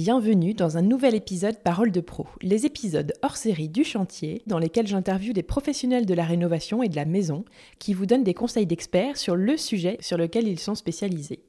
Bienvenue dans un nouvel épisode Parole de Pro, les épisodes hors série du chantier dans lesquels j'interviewe des professionnels de la rénovation et de la maison qui vous donnent des conseils d'experts sur le sujet sur lequel ils sont spécialisés.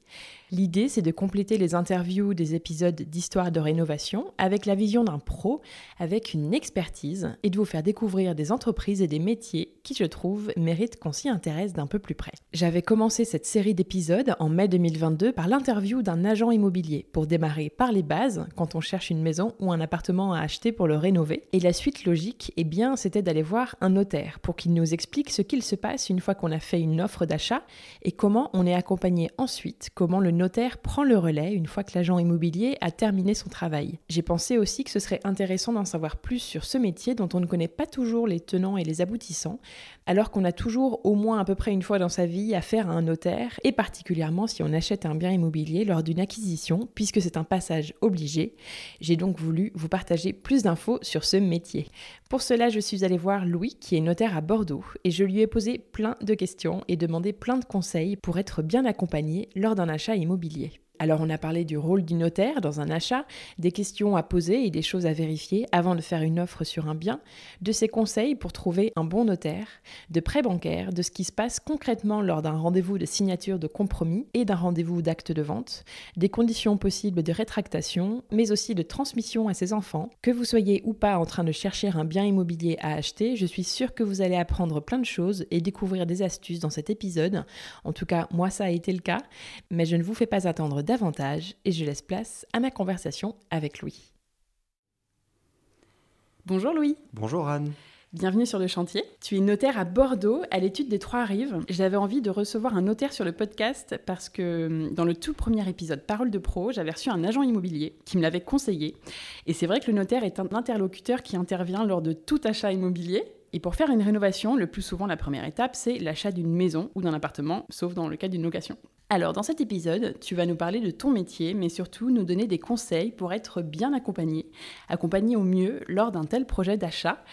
L'idée, c'est de compléter les interviews des épisodes d'histoire de rénovation avec la vision d'un pro, avec une expertise, et de vous faire découvrir des entreprises et des métiers qui, je trouve, méritent qu'on s'y intéresse d'un peu plus près. J'avais commencé cette série d'épisodes en mai 2022 par l'interview d'un agent immobilier pour démarrer par les bases quand on cherche une maison ou un appartement à acheter pour le rénover. Et la suite logique, eh bien, c'était d'aller voir un notaire pour qu'il nous explique ce qu'il se passe une fois qu'on a fait une offre d'achat et comment on est accompagné ensuite, comment le notaire prend le relais une fois que l'agent immobilier a terminé son travail. J'ai pensé aussi que ce serait intéressant d'en savoir plus sur ce métier dont on ne connaît pas toujours les tenants et les aboutissants, alors qu'on a toujours au moins à peu près une fois dans sa vie affaire à un notaire, et particulièrement si on achète un bien immobilier lors d'une acquisition, puisque c'est un passage obligé. J'ai donc voulu vous partager plus d'infos sur ce métier. Pour cela, je suis allée voir Louis, qui est notaire à Bordeaux, et je lui ai posé plein de questions et demandé plein de conseils pour être bien accompagné lors d'un achat immobilier immobilier. Alors on a parlé du rôle du notaire dans un achat, des questions à poser et des choses à vérifier avant de faire une offre sur un bien, de ses conseils pour trouver un bon notaire, de prêts bancaires, de ce qui se passe concrètement lors d'un rendez-vous de signature de compromis et d'un rendez-vous d'acte de vente, des conditions possibles de rétractation, mais aussi de transmission à ses enfants. Que vous soyez ou pas en train de chercher un bien immobilier à acheter, je suis sûre que vous allez apprendre plein de choses et découvrir des astuces dans cet épisode. En tout cas, moi ça a été le cas, mais je ne vous fais pas attendre davantage et je laisse place à ma conversation avec Louis. Bonjour Louis. Bonjour Anne. Bienvenue sur le chantier. Tu es notaire à Bordeaux, à l'étude des Trois Rives. J'avais envie de recevoir un notaire sur le podcast parce que hum, dans le tout premier épisode Parole de Pro, j'avais reçu un agent immobilier qui me l'avait conseillé. Et c'est vrai que le notaire est un interlocuteur qui intervient lors de tout achat immobilier. Et pour faire une rénovation, le plus souvent la première étape, c'est l'achat d'une maison ou d'un appartement, sauf dans le cas d'une location. Alors, dans cet épisode, tu vas nous parler de ton métier, mais surtout nous donner des conseils pour être bien accompagné, accompagné au mieux lors d'un tel projet d'achat.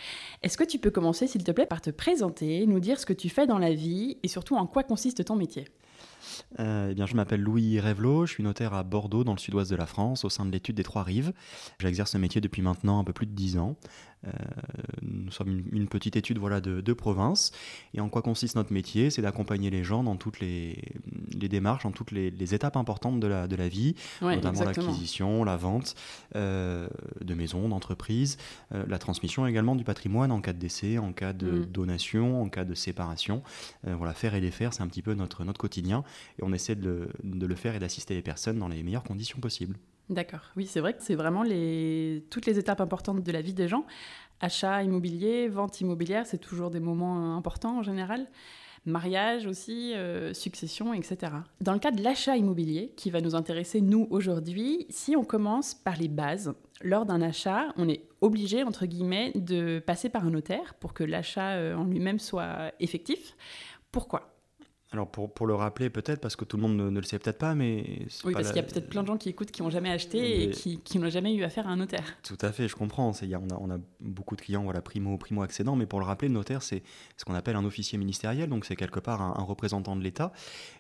Est-ce que tu peux commencer, s'il te plaît, par te présenter, nous dire ce que tu fais dans la vie et surtout en quoi consiste ton métier? Euh, eh bien, je m'appelle Louis Revelot, je suis notaire à Bordeaux, dans le sud-ouest de la France, au sein de l'étude des Trois Rives. J'exerce ce métier depuis maintenant un peu plus de dix ans. Euh, nous sommes une, petite étude voilà, de, de, province. Et en quoi consiste notre métier? C'est d'accompagner les gens dans toutes les, les démarches, dans toutes les, étapes importantes de la, de la vie, notamment l'acquisition, la vente euh, de maisons, d'entreprises, euh, la transmission également du patrimoine en cas de décès, en cas de mm. donation, en cas de séparation. voilà, faire et défaire, c'est un petit peu notre, notre quotidien. Et on essaie de de le faire et d'assister les personnes dans les meilleures conditions possibles. D'accord. Oui, c'est vrai que c'est vraiment toutes les étapes importantes de la vie des gens. Achat immobilier, vente immobilière, c'est toujours des moments importants en général. Mariage aussi, euh, succession, etc. Dans le cas de l'achat immobilier, qui va nous intéresser nous aujourd'hui, si on commence par les bases, lors d'un achat, on est obligé, entre guillemets, de passer par un notaire pour que l'achat euh, en lui-même soit effectif. Pourquoi? Alors pour, pour, le rappeler peut-être, parce que tout le monde ne, le sait peut-être pas, mais... Oui, parce qu'il y a peut-être plein de gens qui écoutent qui n'ont jamais acheté et qui, qui n'ont jamais eu affaire à un notaire. Tout à fait, je comprends. Y a, on, a, on, a, beaucoup de clients voilà, primo, primo accédants, mais pour le rappeler, le notaire, c'est ce qu'on appelle un officier ministériel, donc c'est quelque part un, représentant de l'État.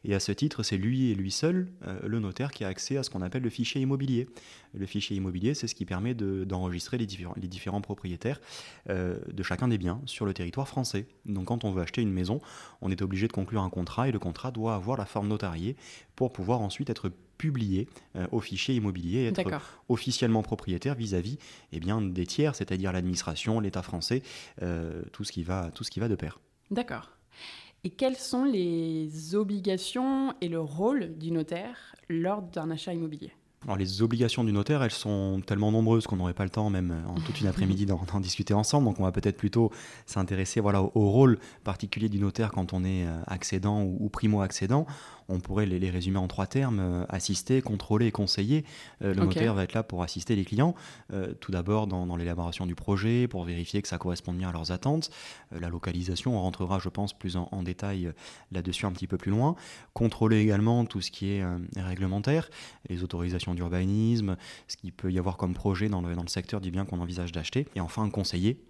Et à ce titre, c'est lui et lui seul, euh, le notaire, qui a accès à ce qu'on appelle le fichier immobilier. Le fichier immobilier, c'est ce qui permet d'enregistrer les, différents, les différents propriétaires euh, de chacun des biens sur le territoire français. Donc quand on veut acheter une maison, on est obligé de conclure un contrat et le contrat doit avoir la forme notariée pour pouvoir ensuite être publié euh, au fichier immobilier et être officiellement propriétaire vis-à-vis eh bien, des tiers, c'est-à-dire l'administration, l'État français, euh, tout, ce qui va, tout ce qui va de pair. D'accord. Et quelles sont les obligations et le rôle du notaire lors d'un achat immobilier? Alors les obligations du notaire, elles sont tellement nombreuses qu'on n'aurait pas le temps même en toute une après-midi d'en discuter ensemble. Donc on va peut-être plutôt s'intéresser voilà, au, rôle particulier du notaire quand on est euh, accédant ou primo-accédant on pourrait les, résumer en trois termes euh, assister, contrôler et conseiller. Euh, le notaire va être là pour assister les clients, euh, tout d'abord dans, l'élaboration du projet, pour vérifier que ça correspond bien à leurs attentes. la localisation, on rentrera, je pense, plus en, détail là-dessus un petit peu plus loin. Contrôler également tout ce qui est réglementaire, les autorisations d'urbanisme, ce qu'il peut y avoir comme projet dans le, dans le secteur du bien qu'on envisage d'acheter. Et enfin, conseiller,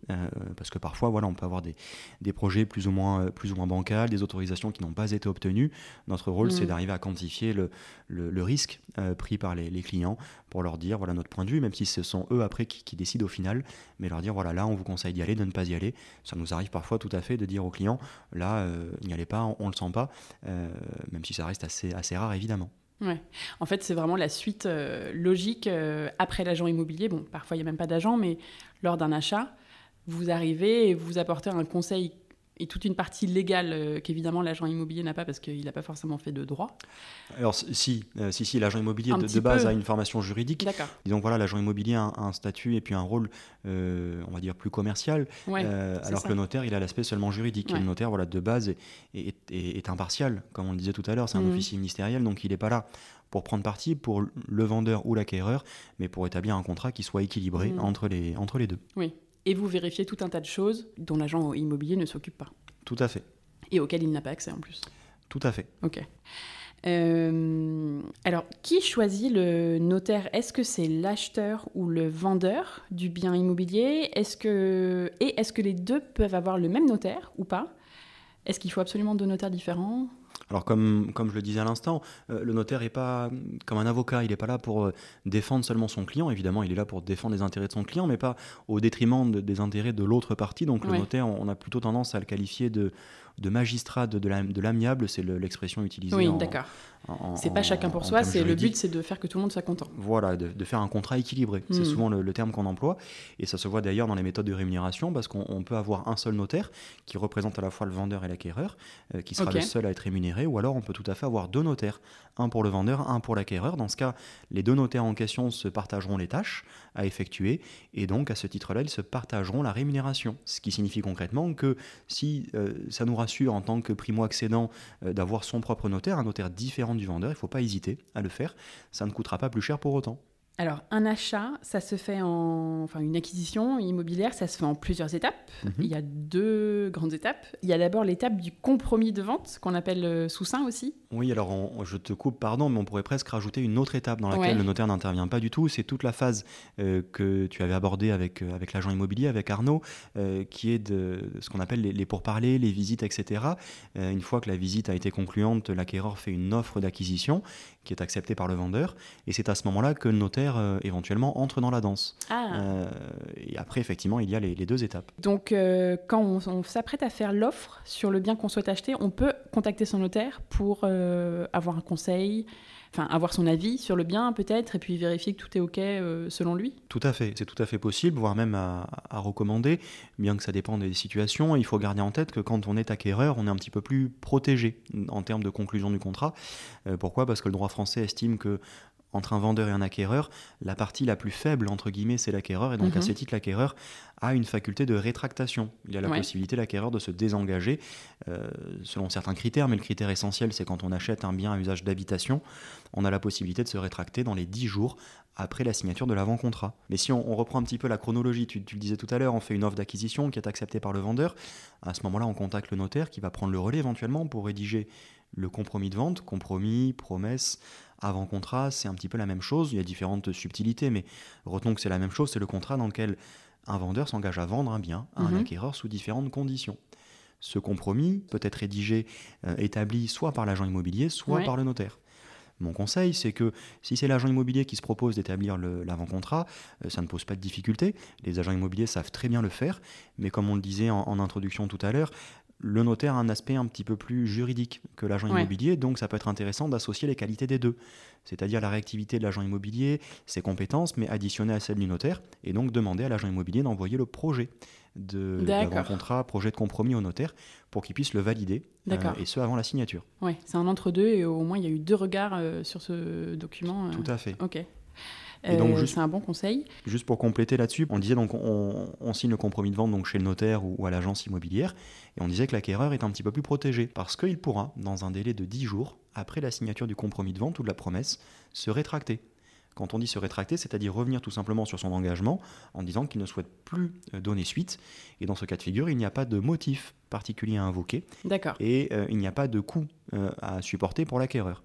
parce que parfois, voilà, on peut avoir des, des projets plus ou moins, plus ou moins bancals, des autorisations qui n'ont pas été obtenues. Notre rôle, c'est mm. d'arriver à quantifier le, le, risque euh, pris par les, clients pour leur dire voilà notre point de vue, même si ce sont eux après qui, décident au final, mais leur dire voilà là on vous conseille d'y aller, de ne pas y aller. Ça nous arrive parfois tout à fait de dire aux clients là euh, n'y allez pas, on, ne le sent pas, euh, même si ça reste assez, assez rare évidemment. Ouais. En fait, c'est vraiment la suite logique après l'agent immobilier. Bon, parfois, il n'y a même pas d'agent, mais lors d'un achat, vous arrivez et vous apportez un conseil et toute une partie légale euh, qu'évidemment l'agent immobilier n'a pas parce qu'il n'a pas forcément fait de droit Alors si, euh, si, si l'agent immobilier de, base a une formation juridique. D'accord. Disons voilà, l'agent immobilier a un, statut et puis un rôle, euh, on va dire, plus commercial, alors que le notaire, il a l'aspect seulement juridique. Et le notaire, voilà, de base, est, est, impartial, comme on le disait tout à l'heure, c'est un mmh. officier ministériel, donc il n'est pas là pour prendre parti pour le vendeur ou l'acquéreur, mais pour établir un contrat qui soit équilibré mmh. entre, les, entre les deux. Oui, et vous vérifiez tout un tas de choses dont l'agent immobilier ne s'occupe pas. Tout à fait. Et auxquelles il n'a pas accès en plus. Tout à fait. Ok. Euh, alors, qui choisit le notaire? Est-ce que c'est l'acheteur ou le vendeur du bien immobilier? Est-ce que et est-ce que les deux peuvent avoir le même notaire ou pas? Est-ce qu'il faut absolument deux notaires différents? Alors comme, comme je le disais à l'instant, euh, le notaire n'est pas comme un avocat, il n'est pas là pour euh, défendre seulement son client, évidemment il est là pour défendre les intérêts de son client, mais pas au détriment des intérêts de l'autre partie. Donc le notaire, on a plutôt tendance à le qualifier de, de magistrat de, de l'amiable, c'est l'expression utilisée. Oui, d'accord. C'est pas chacun pour soi, c'est le but, c'est de faire que tout le monde soit content. Voilà, de, faire un contrat équilibré. C'est hmm. souvent le, terme qu'on emploie, et ça se voit d'ailleurs dans les méthodes de rémunération, parce qu'on peut avoir un seul notaire qui représente à la fois le vendeur et l'acquéreur, euh, qui sera le seul à être rémunéré, ou alors on peut tout à fait avoir deux notaires, un pour le vendeur, un pour l'acquéreur. Dans ce cas, les deux notaires en question se partageront les tâches à effectuer, et donc à ce titre-là, ils se partageront la rémunération. Ce qui signifie concrètement que si euh, ça nous rassure en tant que primo-accédant euh, d'avoir son propre notaire, un notaire différent du vendeur, il ne faut pas hésiter à le faire, ça ne coûtera pas plus cher pour autant. Alors, un achat, ça se fait en. Enfin, une acquisition immobilière, ça se fait en plusieurs étapes. Mhm. Il y a deux grandes étapes. Il y a d'abord l'étape du compromis de vente, qu'on appelle euh, sous-sein aussi. Oui, alors je te coupe, pardon, mais on pourrait presque rajouter une autre étape dans laquelle le notaire n'intervient pas du tout. C'est toute la phase euh, que tu avais abordée avec, euh, avec l'agent immobilier, avec Arnaud, qui est de ce qu'on appelle les, les, pourparlers, les visites, etc. une fois que la visite a été concluante, l'acquéreur fait une offre d'acquisition qui est acceptée par le vendeur. Et c'est à ce moment-là que le notaire euh, éventuellement entre dans la danse. Ah. Euh, et après, effectivement, il y a les, deux étapes. Donc, euh, quand on, s'apprête à faire l'offre sur le bien qu'on souhaite acheter, on peut contacter son notaire pour avoir un conseil, enfin avoir son avis sur le bien peut-être, et puis vérifier que tout est OK selon lui Tout à fait, c'est tout à fait possible, voire même à, à, recommander, bien que ça dépende des situations. Il faut garder en tête que quand on est acquéreur, on est un petit peu plus protégé en termes de conclusion du contrat. pourquoi? Parce que le droit français estime que entre un vendeur et un acquéreur, la partie la plus faible, entre guillemets, c'est l'acquéreur. Et donc, à mhm. ce titre, l'acquéreur a une faculté de rétractation. Il a la possibilité, l'acquéreur, de se désengager euh, selon certains critères. Mais le critère essentiel, c'est quand on achète un bien à usage d'habitation, on a la possibilité de se rétracter dans les 10 jours après la signature de l'avant-contrat. Mais si on, reprend un petit peu la chronologie, tu, tu le disais tout à l'heure, on fait une offre d'acquisition qui est acceptée par le vendeur. À ce moment-là, on contacte le notaire qui va prendre le relais éventuellement pour rédiger le compromis de vente, compromis, promesse, avant contrat, c'est un petit peu la même chose. Il y a différentes subtilités, mais retenons que c'est la même chose. C'est le contrat dans lequel un vendeur s'engage à vendre un bien à un mhm. acquéreur sous différentes conditions. Ce compromis peut être rédigé, euh, établi soit par l'agent immobilier, soit par le notaire. Mon conseil, c'est que si c'est l'agent immobilier qui se propose d'établir l'avant-contrat, euh, ça ne pose pas de difficulté. Les agents immobiliers savent très bien le faire, mais comme on le disait en introduction tout à l'heure, Le notaire a un aspect un petit peu plus juridique que l'agent Ouais. immobilier, donc ça peut être intéressant d'associer les qualités des deux, c'est-à-dire la réactivité de l'agent immobilier, ses compétences, mais additionner à celle du notaire, et donc demander à l'agent immobilier d'envoyer le projet d'avant-contrat, projet de compromis au notaire, pour qu'il puisse le valider, euh, et ce avant la signature. Ouais, c'est un entre-deux et au moins il y a eu deux regards euh, sur ce document. euh. Tout à fait. Ok. Euh, C'est un bon conseil. Juste pour compléter là-dessus, on disait donc on, on signe le compromis de vente donc chez le notaire ou, ou à l'agence immobilière, et on disait que l'acquéreur est un petit peu plus protégé parce qu'il pourra, dans un délai de 10 jours après la signature du compromis de vente ou de la promesse, se rétracter. Quand on dit se rétracter, c'est-à-dire revenir tout simplement sur son engagement en disant qu'il ne souhaite plus euh, donner suite. Et dans ce cas de figure, il n'y a pas de motif particulier à invoquer D'accord. et euh, il n'y a pas de coût euh, à supporter pour l'acquéreur.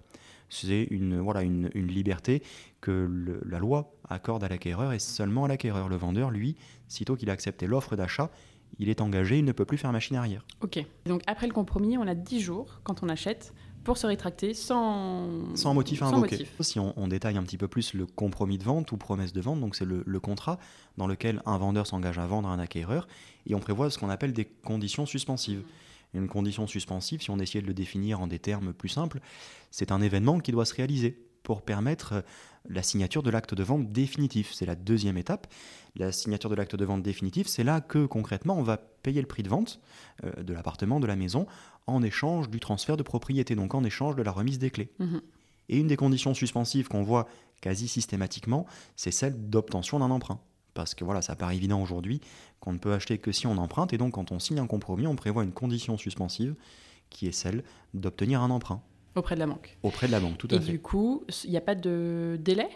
C'est une, voilà, une, une liberté que le- la loi accorde à l'acquéreur et seulement à l'acquéreur. Le vendeur, lui, sitôt qu'il a accepté l'offre d'achat, il est engagé, il ne peut plus faire machine arrière. Ok. Donc après le compromis, on a 10 jours quand on achète pour se rétracter sans, Sans motif à sans invoquer. motif. Si on, on détaille un petit peu plus le compromis de vente ou promesse de vente, donc c'est le, le contrat dans lequel un vendeur s'engage à vendre à un acquéreur et on prévoit ce qu'on appelle des conditions suspensives. Une condition suspensive, si on essayait de le définir en des termes plus simples, c'est un événement qui doit se réaliser pour permettre euh, la signature de l'acte de vente définitif. C'est la deuxième étape. La signature de l'acte de vente définitif, c'est là que concrètement on va payer le prix de vente euh, de l'appartement, de la maison, en échange du transfert de propriété, donc en échange de la remise des clés. Mhm. Et une des conditions suspensives qu'on voit quasi systématiquement, c'est celle d'obtention d'un emprunt. Parce que voilà, ça paraît évident aujourd'hui qu'on ne peut acheter que si on emprunte, et donc quand on signe un compromis, on prévoit une condition suspensive qui est celle d'obtenir un emprunt Auprès de la banque. auprès de la banque, tout à Et fait. du coup, il n'y a pas de délai?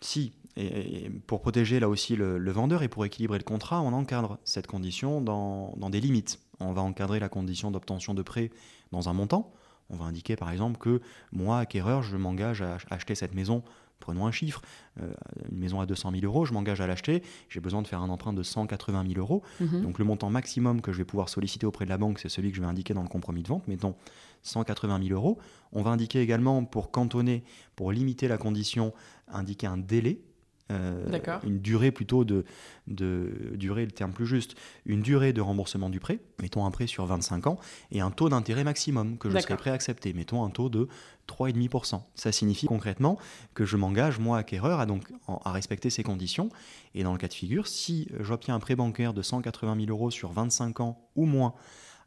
Si, et, et pour protéger là aussi le, le vendeur et pour équilibrer le contrat, on encadre cette condition dans, dans des limites. On va encadrer la condition d'obtention de prêt dans un montant. On va indiquer par exemple que moi, acquéreur, je m'engage à ach- acheter cette maison, prenons un chiffre, euh, une maison à 200 000 euros, je m'engage à l'acheter, j'ai besoin de faire un emprunt de 180 000 euros. Mhm. Donc le montant maximum que je vais pouvoir solliciter auprès de la banque, c'est celui que je vais indiquer dans le compromis de vente, mettons 180 000 euros. On va indiquer également, pour cantonner, pour limiter la condition, indiquer un délai. Euh, une durée plutôt de, de durée, le terme plus juste, une durée de remboursement du prêt, mettons un prêt sur 25 ans, et un taux d'intérêt maximum que je serai D'accord. prêt à accepter, mettons un taux de 3,5%. Ça signifie concrètement que je m'engage, moi, acquéreur, à, donc, à respecter ces conditions. Et dans le cas de figure, si j'obtiens un prêt bancaire de 180 000 euros sur 25 ans ou moins,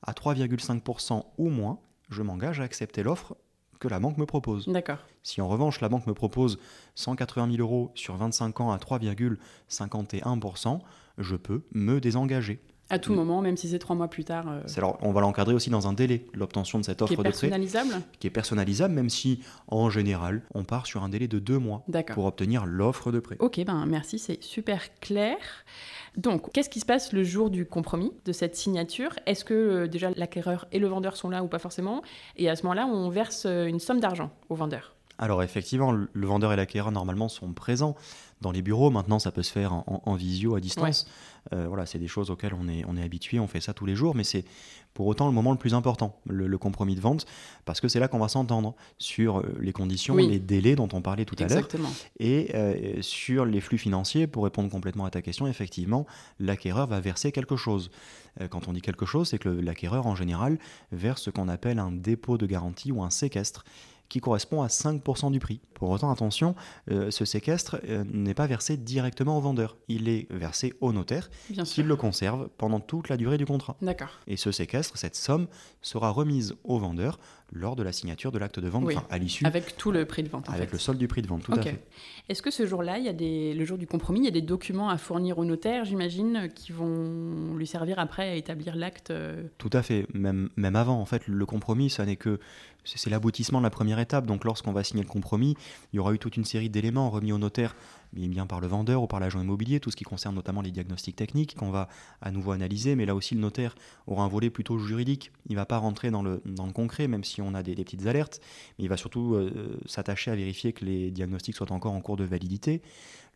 à 3,5% ou moins, je m'engage à accepter l'offre que la banque me propose. D'accord. Si en revanche la banque me propose 180 000 euros sur 25 ans à 3,51%, je peux me désengager. À tout moment, même si c'est trois mois plus tard, euh, alors, on va l'encadrer aussi dans un délai, l'obtention de cette qui offre est de prêt, personnalisable qui est personnalisable, même si en général on part sur un délai de deux mois D'accord. pour obtenir l'offre de prêt. Ok, ben merci, c'est super clair. Donc, qu'est-ce qui se passe le jour du compromis, de cette signature? Est-ce que euh, déjà l'acquéreur et le vendeur sont là ou pas forcément? Et à ce moment-là, on verse euh, une somme d'argent au vendeur. Alors effectivement, le vendeur et l'acquéreur normalement sont présents dans les bureaux. Maintenant, ça peut se faire en, visio, à distance. Euh, voilà, c'est des choses auxquelles on est, on est habitué, on fait ça tous les jours, mais c'est pour autant le moment le plus important, le, le compromis de vente, parce que c'est là qu'on va s'entendre sur euh, les conditions, Oui. les délais dont on parlait tout à l'heure, et euh, sur les flux financiers. Pour répondre complètement à ta question, effectivement, l'acquéreur va verser quelque chose. Euh, quand on dit quelque chose, c'est que l'acquéreur en général verse ce qu'on appelle un dépôt de garantie ou un séquestre qui correspond à 5% du prix. Pour autant, attention, euh, ce séquestre euh, n'est pas versé directement au vendeur. Il est versé au notaire qui le conserve pendant toute la durée du contrat. D'accord. Et ce séquestre, cette somme, sera remise au vendeur lors de la signature de l'acte de vente, Oui. enfin, à l'issue, Avec tout le prix de vente. en avec fait. le solde du prix de vente, tout à fait. Est-ce que ce jour-là, il y a des, le jour du compromis, il y a des documents à fournir au notaire, j'imagine, qui vont lui servir après à établir l'acte euh, Tout à fait, même, même avant, en fait, le compromis, ça n'est que c'est l'aboutissement de la première étape. Donc, lorsqu'on va signer le compromis, il y aura eu toute une série d'éléments remis au notaire, bien, par le vendeur ou par l'agent immobilier, tout ce qui concerne notamment les diagnostics techniques qu'on va à nouveau analyser. Mais là aussi, le notaire aura un volet plutôt juridique. Il ne va pas rentrer dans le, dans concret, même si on a des, des petites alertes, mais il va surtout euh, s'attacher à vérifier que les diagnostics soient encore en cours de validité.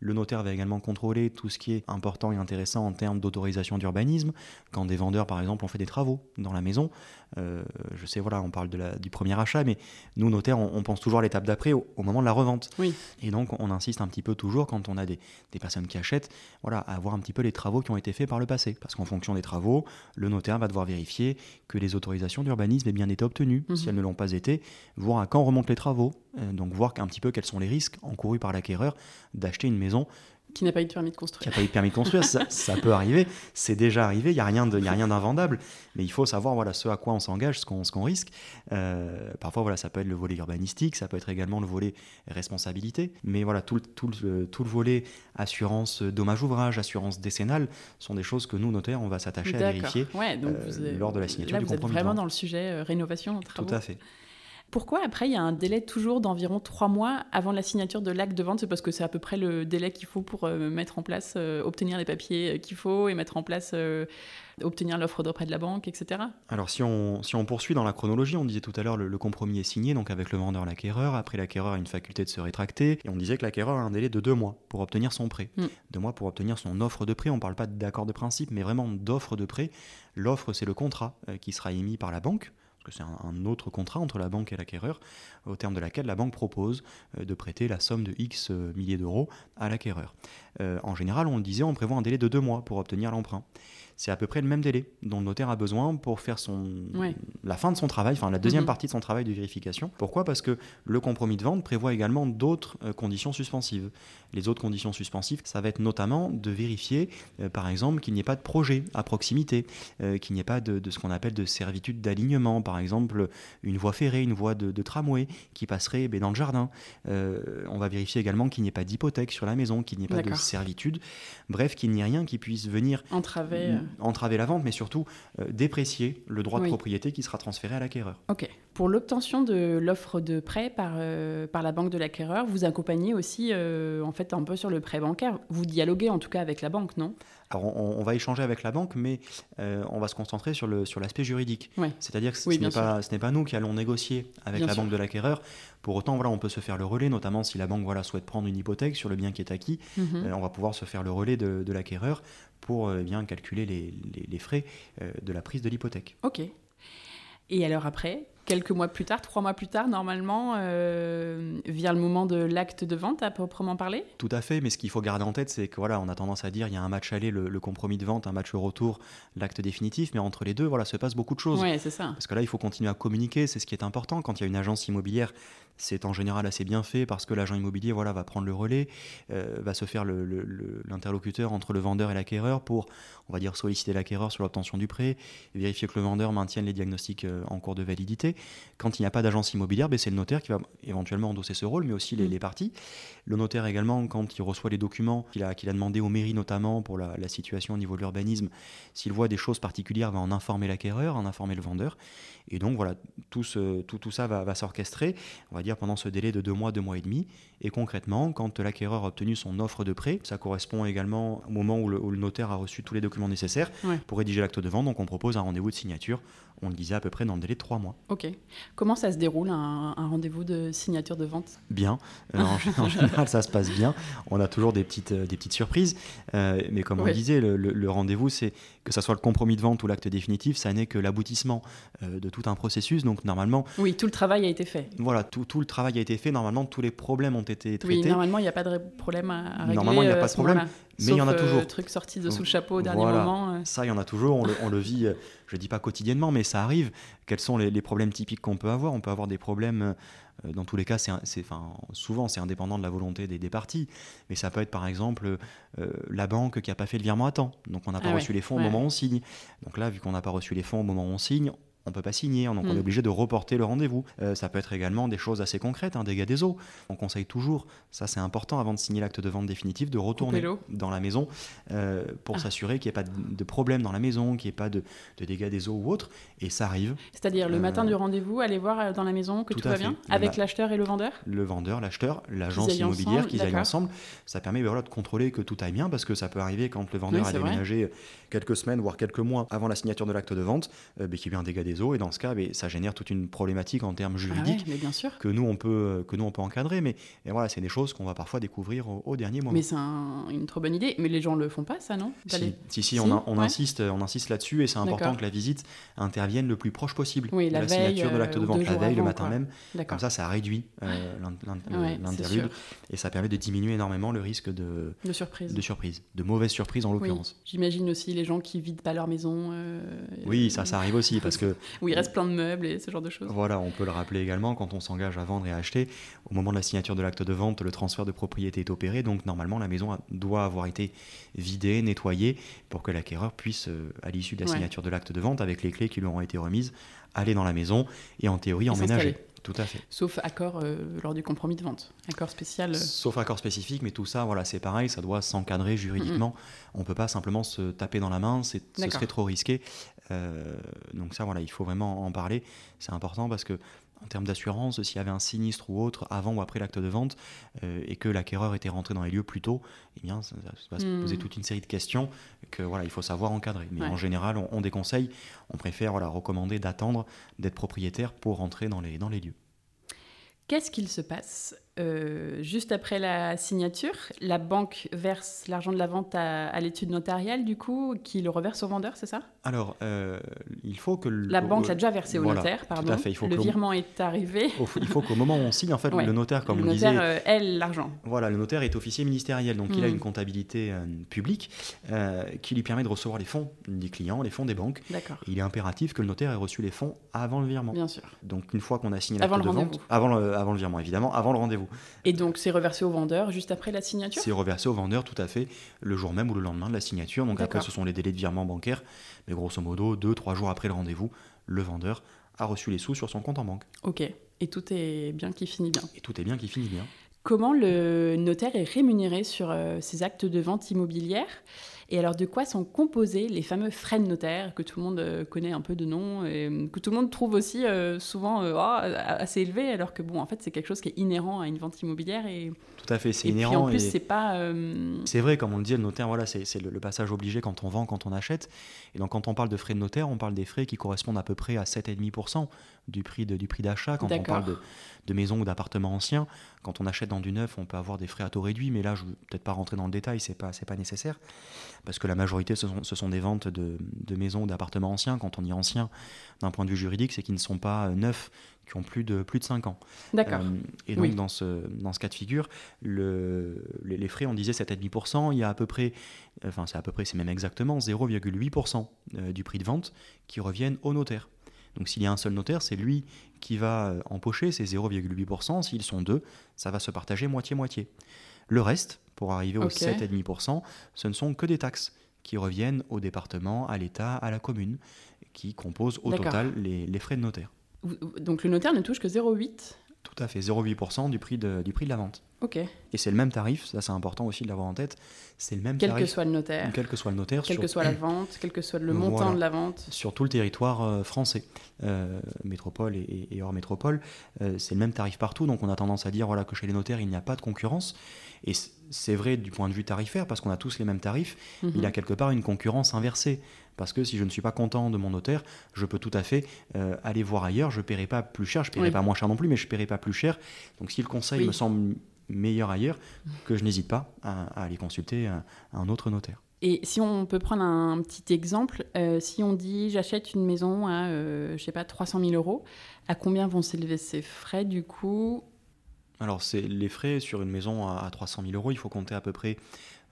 Le notaire va également contrôler tout ce qui est important et intéressant en termes d'autorisation d'urbanisme. Quand des vendeurs, par exemple, ont fait des travaux dans la maison, euh, je sais, voilà, on parle de la- du premier achat, mais nous, notaires, on, on pense toujours à l'étape d'après, au, au moment de la revente. Oui. Et donc, on insiste un petit peu toujours quand on a des, personnes qui achètent, voilà, à voir un petit peu les travaux qui ont été faits par le passé. Parce qu'en fonction des travaux, le notaire va devoir vérifier que les autorisations d'urbanisme aient bien été obtenues. Mhm. Si elles ne l'ont pas été, voir à quand remontent les travaux. Euh, donc voir un petit peu quels sont les risques encourus par l'acquéreur d'acheter une maison qui n'a pas eu de permis de construire. Qui n'a pas eu de permis de construire, ça, peut arriver, c'est déjà arrivé, il n'y a rien d'invendable, mais il faut savoir voilà, ce à quoi on s'engage, ce qu'on risque. Euh, parfois, voilà, ça peut être le volet urbanistique, ça peut être également le volet responsabilité, mais voilà, tout, tout, le, tout le volet assurance dommage ouvrage, assurance décennale, sont des choses que nous, notaires, on va s'attacher à vérifier euh, lors de la signature là, du vous êtes vraiment dans le sujet euh, rénovation. Tout à fait. Pourquoi après il y a un délai toujours d'environ trois mois avant la signature de l'acte de vente? C'est parce que c'est à peu près le délai qu'il faut pour euh, mettre en place, euh, obtenir les papiers euh, qu'il faut et mettre en place, obtenir l'offre d'auprès de la banque, etc. Alors si on, si on poursuit dans la chronologie, on disait tout à l'heure le, le compromis est signé donc avec le vendeur l'acquéreur. Après l'acquéreur a une faculté de se rétracter et on disait que l'acquéreur a un délai de deux mois pour obtenir son prêt. Mm. Deux mois pour obtenir son offre de prêt. On ne parle pas d'accord de principe, mais vraiment d'offre de prêt. L'offre c'est le contrat qui sera émis par la banque c'est un, autre contrat entre la banque et l'acquéreur, au terme de laquelle la banque propose euh, de prêter la somme de X euh, milliers d'euros à l'acquéreur. Euh, en général, on le disait, on prévoit un délai de deux mois pour obtenir l'emprunt c'est à peu près le même délai dont le notaire a besoin pour faire son, la fin de son travail, enfin la deuxième mhm. partie de son travail de vérification. Pourquoi? Parce que le compromis de vente prévoit également d'autres euh, conditions suspensives. Les autres conditions suspensives, ça va être notamment de vérifier, euh, par exemple, qu'il n'y ait pas de projet à proximité, euh, qu'il n'y ait pas de, ce qu'on appelle de servitude d'alignement, par exemple une voie ferrée, une voie de, tramway qui passerait ben, dans le jardin. on va vérifier également qu'il n'y ait pas d'hypothèque sur la maison, qu'il n'y ait pas de servitude, bref, qu'il n'y ait rien qui puisse venir entraver entraver la vente, mais surtout euh, déprécier le droit de propriété qui sera transféré à l'acquéreur. Ok. Pour l'obtention de l'offre de prêt par, euh, par la banque de l'acquéreur, vous accompagnez aussi euh, en fait un peu sur le prêt bancaire. Vous dialoguez en tout cas avec la banque, non? Alors on, va échanger avec la banque, mais on va se concentrer sur l'aspect sur juridique. C'est-à-dire que ce n'est pas, pas, nous qui allons négocier avec la banque de l'acquéreur. Pour autant, voilà, on peut se faire le relais, notamment si la banque voilà, souhaite prendre une hypothèque sur le bien qui est acquis. Mhm. on va pouvoir se faire le relais de, de l'acquéreur pour euh, bien calculer les, les, frais euh, de la prise de l'hypothèque. Ok. Et alors après, quelques mois plus tard, trois mois plus tard, normalement, euh, vient le moment de l'acte de vente à proprement parler Tout à fait, mais ce qu'il faut garder en tête, c'est que voilà, on a tendance à dire il y a un match aller, le, compromis de vente, un match retour, l'acte définitif, mais entre les deux, voilà, se passe beaucoup de choses. Oui, c'est ça. Parce que là, il faut continuer à communiquer, c'est ce qui est important. Quand il y a une agence immobilière c'est en général assez bien fait parce que l'agent immobilier voilà, va prendre le relais, euh, va se faire l'interlocuteur entre le vendeur et l'acquéreur pour, on va dire, solliciter l'acquéreur sur l'obtention du prêt, vérifier que le vendeur maintienne les diagnostics euh, en cours de validité. Quand il n'y a pas d'agence immobilière, ben, c'est le notaire qui va éventuellement endosser ce rôle, mais aussi les, mmh. parties. Le notaire également, quand il reçoit les documents qu'il a, qu'il a demandé aux mairies notamment pour la, la situation au niveau de l'urbanisme, s'il voit des choses particulières, va en informer l'acquéreur, en informer le vendeur. Et donc voilà, tout, tout, tout ça va, va s'orchestrer, on va dire, pendant ce délai de deux mois, deux mois et demi. Et concrètement, quand l'acquéreur a obtenu son offre de prêt, ça correspond également au moment où le, notaire a reçu tous les documents nécessaires pour rédiger l'acte de vente. Donc on propose un rendez-vous de signature, on le disait à peu près dans le délai de trois mois. Ok. Comment ça se déroule un, rendez-vous de signature de vente? Bien. Euh, en, général, ça se passe bien. On a toujours des petites, euh, des petites surprises. Euh, mais comme on disait, le, le rendez-vous, c'est que ce soit le compromis de vente ou l'acte définitif, ça n'est que l'aboutissement de tout un processus. Donc normalement... Oui, tout le travail a été fait. Voilà, tout, tout le travail a été fait. Normalement, tous les problèmes ont été traités. Oui, normalement, il n'y a pas de problème à, régler. Normalement, il n'y a pas de problème. Mais il y en a toujours. Le truc sorti de sous le chapeau au dernier moment. Ça, il y en a toujours. On le, on le vit, je ne dis pas quotidiennement, mais ça arrive. Quels sont les, les problèmes typiques qu'on peut avoir? On peut avoir des problèmes euh, dans tous les cas, c'est, enfin, souvent c'est indépendant de la volonté des, parties, mais ça peut être par exemple euh, la banque qui n'a pas fait le virement à temps, donc on n'a pas ah reçu les fonds au moment où on signe. Donc là, vu qu'on n'a pas reçu les fonds au moment où on signe, on peut pas signer, donc on est mm. obligé de reporter le rendez-vous. Euh, ça peut être également des choses assez concrètes, un dégât des eaux. On conseille toujours, ça c'est important avant de signer l'acte de vente définitif, de retourner dans la maison euh, pour ah. s'assurer qu'il n'y ait pas de, problème dans la maison, qu'il n'y ait pas de, dégâts des eaux ou autre. Et ça arrive. C'est-à-dire le matin du rendez-vous, aller voir dans la maison que tout, va bien, avec l'acheteur et le vendeur? Le vendeur, l'acheteur, l'agence immobilière, qu'ils aillent ensemble. Ça permet ben voilà, de contrôler que tout aille bien, parce que ça peut arriver quand le vendeur a déménagé quelques semaines, voire quelques mois avant la signature de l'acte de vente, euh, ben, qu'il y ait eu un dégât des des eaux. Et dans ce cas, mais ça génère toute une problématique en termes Ah juridiques ouais, mais bien sûr. que nous on peut que nous on peut encadrer. Mais et voilà, c'est des choses qu'on va parfois découvrir au, au dernier moment. Mais c'est un- une trop bonne idée. Mais les gens le font pas, ça, non Si, si, si, Si, on, a- on ouais. insiste, on insiste là-dessus et c'est important que la visite intervienne le plus proche possible Oui, de la la, veille, signature de euh, l'acte de vente, la veille, le matin quoi. même. Comme ça, ça réduit euh, Ouais, et ça permet de diminuer énormément le risque de, De surprise. de surprise, de mauvaises surprises en Oui. l'occurrence. J'imagine aussi les gens qui vident pas leur maison. euh, Oui, ça, ça arrive aussi parce que Où il reste plein de meubles et ce genre de choses. Voilà, on peut le rappeler également, quand on s'engage à vendre et à acheter, au moment de la signature de l'acte de vente, le transfert de propriété est opéré, donc normalement la maison doit avoir été vidée, nettoyée, pour que l'acquéreur puisse, euh, à l'issue de la Ouais. signature de l'acte de vente, avec les clés qui lui auront été remises, aller dans la maison et en théorie Et emménager. Tout à fait. Sauf accord euh, lors du compromis de vente. Accord spécial. euh, Sauf accord spécifique, mais tout ça, voilà, c'est pareil, ça doit s'encadrer juridiquement. On peut pas simplement se taper dans la main, ce serait trop risqué. Euh, donc ça, voilà, il faut vraiment en parler. C'est important parce que en termes d'assurance, s'il y avait un sinistre ou autre avant ou après l'acte de vente euh, et que l'acquéreur était rentré dans les lieux plus tôt, eh bien, ça, ça va se Hmm. poser toute une série de questions que voilà, il faut savoir encadrer. Mais Ouais. en général, on, on déconseille, on préfère voilà, recommander d'attendre d'être propriétaire pour rentrer dans les, dans les lieux. Qu'est-ce qu'il se passe euh, juste après la signature La banque verse l'argent de la vente à, à l'étude notariale, du coup, qui le reverse au vendeur, c'est ça? Alors, euh, il faut que le- La banque l'a déjà versé au voilà, notaire, tout pardon. à fait, il faut le que le- virement est arrivé. Il faut qu'au moment où on signe, en fait, Ouais. le notaire, comme le on le notaire, disait, euh, elle, l'argent. voilà, le notaire est officier ministériel, donc il a Mm. une comptabilité publique qui lui permet de recevoir les fonds des clients, les fonds des banques. D'accord, il est impératif que le notaire ait reçu les fonds avant le virement. bien sûr. Donc une fois qu'on a signé Avant l'acte de vente, avant le, avant le virement évidemment, avant le rendez-vous, Et donc, c'est reversé au vendeur juste après la signature c'est reversé au vendeur tout à fait le jour même ou le lendemain de la signature. Donc après, ce sont les délais de virement bancaire, mais grosso modo, deux, trois jours après le rendez-vous, le vendeur a reçu les sous sur son compte en banque. Ok. Et tout est bien qui finit bien. Et tout est bien qui finit bien. Comment le notaire est rémunéré sur euh, ses actes de vente immobilière? Et alors, de quoi sont composés les fameux frais de notaire que tout le monde euh, connaît un peu de nom et euh, que tout le monde trouve aussi euh, souvent euh, Ah, assez élevé, alors que bon, en fait, c'est quelque chose qui est inhérent à une vente immobilière et, Tout à fait, c'est et puis inhérent. en plus, et- c'est pas. euh, C'est vrai, comme on le dit, le notaire, voilà, c'est le, le passage obligé quand on vend, quand on achète. Et donc, quand on parle de frais de notaire, on parle des frais qui correspondent à peu près à 7,5% du prix de- du prix d'achat. Quand on parle de, de maisons ou d'appartements anciens, quand on achète dans du neuf, on peut avoir des frais à taux réduit. Mais là, je ne veux peut-être pas rentrer dans le détail, c'est pas, pas nécessaire. Parce que la majorité, ce sont, ce sont des ventes de, de maisons ou d'appartements anciens. Quand on dit ancien, d'un point de vue juridique, c'est qu'ils ne sont pas euh, neufs, qui ont plus de, plus de 5 ans. D'accord. Euh, et donc, Oui. dans, ce, dans ce cas de figure, le, les, les frais, on disait 7,5%. Il y a à peu près, enfin, c'est à peu près, c'est même exactement 0,8% euh, du prix de vente qui reviennent au notaire. Donc, s'il y a un seul notaire, c'est lui qui va empocher ces 0,8%. S'ils sont deux, ça va se partager moitié-moitié. Le reste, pour arriver aux Ok. 7,5%, ce ne sont que des taxes qui reviennent au département, à l'État, à la commune, qui composent au total les, les frais de notaire. Donc, le notaire ne touche que 0,8 Tout à fait, 0,8% du prix de, du prix de la vente. Ok. Et c'est le même tarif, ça c'est important aussi de l'avoir en tête, c'est le même Quel que tarif, soit le notaire, quel que soit le notaire, quelle sur, que soit la vente, quel que soit le montant Voilà. de la vente. sur tout le territoire euh, français, Euh, métropole et hors métropole, euh, c'est le même tarif partout, donc on a tendance à dire voilà, que chez les notaires il n'y a pas de concurrence, et c'est vrai du point de vue tarifaire, parce qu'on a tous les mêmes tarifs, Mhm. il y a quelque part une concurrence inversée. Parce que si je ne suis pas content de mon notaire, je peux tout à fait euh, aller voir ailleurs. Je ne paierai pas plus cher, je ne paierai Oui. pas moins cher non plus, mais je ne paierai pas plus cher. Donc si le conseil Oui. me semble meilleur ailleurs, que je n'hésite pas à, à aller consulter un, un autre notaire. Et si on peut prendre un petit exemple, euh, si on dit j'achète une maison à, euh, je sais pas, 300 000 euros, à combien vont s'élever ces frais du coup Alors c'est les frais sur une maison à, à 300 000 euros, il faut compter à peu près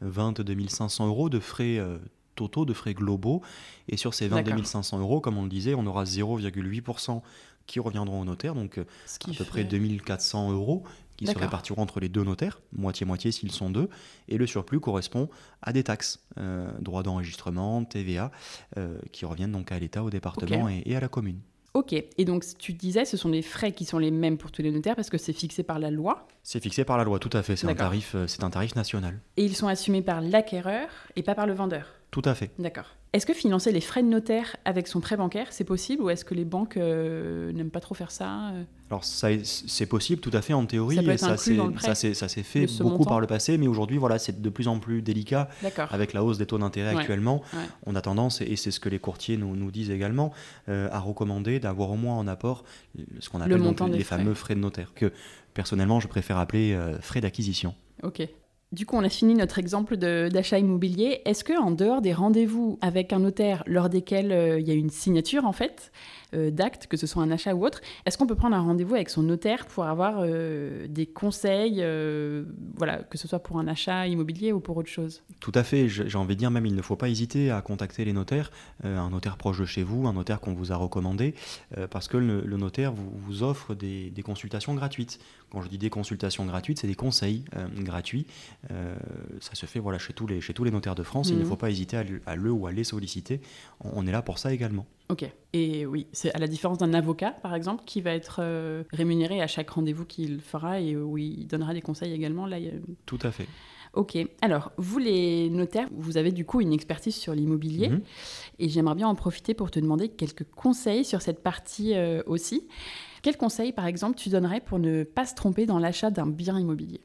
22 500 euros de frais euh, totaux, de frais globaux. Et sur ces 22 D'accord. 500 euros, comme on le disait, on aura 0,8% qui reviendront au notaire, donc euh, à peu près fait- 2400 euros qui se répartiront entre les deux notaires, moitié-moitié s'ils sont deux, et le surplus correspond à des taxes, euh, droits d'enregistrement, TVA, euh, qui reviennent donc à l'État, au département et à la commune. Ok, et donc tu disais ce sont des frais qui sont les mêmes pour tous les notaires parce que c'est fixé par la loi C'est fixé par la loi, tout à fait, c'est un, tarif, euh, c'est un tarif national. et ils sont assumés par l'acquéreur et pas par le vendeur. Tout à fait. D'accord. Est-ce que financer les frais de notaire avec son prêt bancaire, c'est possible ou est-ce que les banques euh, n'aiment pas trop faire ça euh? Alors ça, c'est possible tout à fait en théorie. Ça peut et être ça, s'est fait beaucoup montant par le passé, mais aujourd'hui, voilà, c'est de plus en plus délicat D'accord. avec la hausse des taux d'intérêt Ouais, actuellement. ouais. On a tendance, et c'est ce que les courtiers nous, nous disent également, euh, à recommander d'avoir au moins en apport ce qu'on appelle donc les frais. fameux frais de notaire, que personnellement, je préfère appeler euh, frais d'acquisition. Ok. Du coup, on a fini notre exemple d'achat immobilier. Est-ce que en dehors des rendez-vous avec un notaire lors desquels euh, il y a une signature en fait euh, d'acte, que ce soit un achat ou autre, est-ce qu'on peut prendre un rendez-vous avec son notaire pour avoir euh, des conseils, euh, voilà, que ce soit pour un achat immobilier ou pour autre chose? Tout à fait, j'ai envie de dire même, il ne faut pas hésiter à contacter les notaires, un notaire proche de chez vous, un notaire qu'on vous a recommandé, parce que le, le notaire vous, vous offre des, des consultations gratuites. Quand je dis des consultations gratuites, c'est des conseils euh, gratuits. Euh, ça se fait voilà, chez, tous les, chez tous les notaires de France, il ne Mhm. faut pas hésiter à le, à le ou à les solliciter. On, on est là pour ça également. Ok. Et oui, c'est à la différence d'un avocat, par exemple, qui va être euh, rémunéré à chaque rendez-vous qu'il fera et où il donnera des conseils également. Là, il Tout à fait. Ok. Alors, vous les notaires, vous avez du coup une expertise sur l'immobilier Mhm. et j'aimerais bien en profiter pour te demander quelques conseils sur cette partie euh, aussi. Quels conseils, par exemple, tu donnerais pour ne pas se tromper dans l'achat d'un bien immobilier?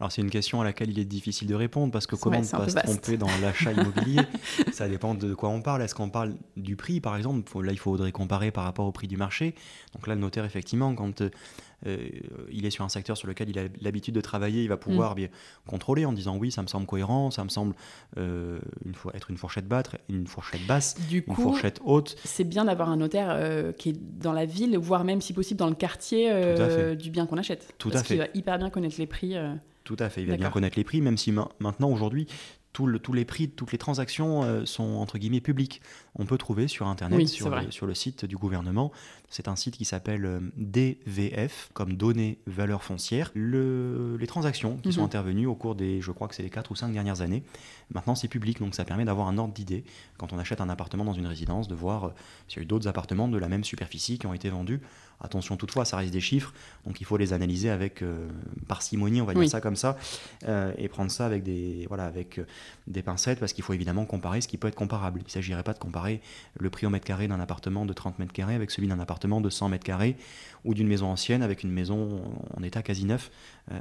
Alors c'est une question à laquelle il est difficile de répondre parce que comment ne pas se tromper dans l'achat immobilier Ça dépend de quoi on parle. Est-ce qu'on parle du prix par exemple? Faut- Là il faudrait comparer par rapport au prix du marché. Donc là le notaire effectivement quand euh, euh, il est sur un secteur sur lequel il a l'habitude de travailler, il va Mm. pouvoir bien contrôler en disant oui ça me semble cohérent, ça me semble euh, une être une fourchette basse, une fourchette basse, Du une fourchette haute. c'est bien d'avoir un notaire euh, qui est dans la ville, voire même si possible dans le quartier du bien qu'on achète. Tout Parce à fait. qu'il va hyper bien connaître les prix. Tout à fait, il va bien connaître les prix, même si ma- maintenant, aujourd'hui, le- tous les prix, toutes les transactions euh, sont entre guillemets publiques. On peut trouver sur Internet, Oui, sur, le, vrai. sur le site du gouvernement. C'est un site qui s'appelle euh, DVF, comme données valeur foncière. Le- les transactions qui sont Mhm. intervenues au cours des, je crois que c'est les 4 ou 5 dernières années. Maintenant, c'est public, donc ça permet d'avoir un ordre d'idée quand on achète un appartement dans une résidence, de voir euh, s'il y a eu d'autres appartements de la même superficie qui ont été vendus. Attention toutefois, ça reste des chiffres, donc il faut les analyser avec euh, parcimonie, on va dire Oui. ça comme ça, euh, et prendre ça avec des, voilà, avec euh, des pincettes, parce qu'il faut évidemment comparer ce qui peut être comparable. Il ne s'agirait pas de comparer le prix au mètre carré d'un appartement de 30 mètres carrés avec celui d'un appartement de 100 mètres carrés, ou d'une maison ancienne avec une maison en état quasi neuf,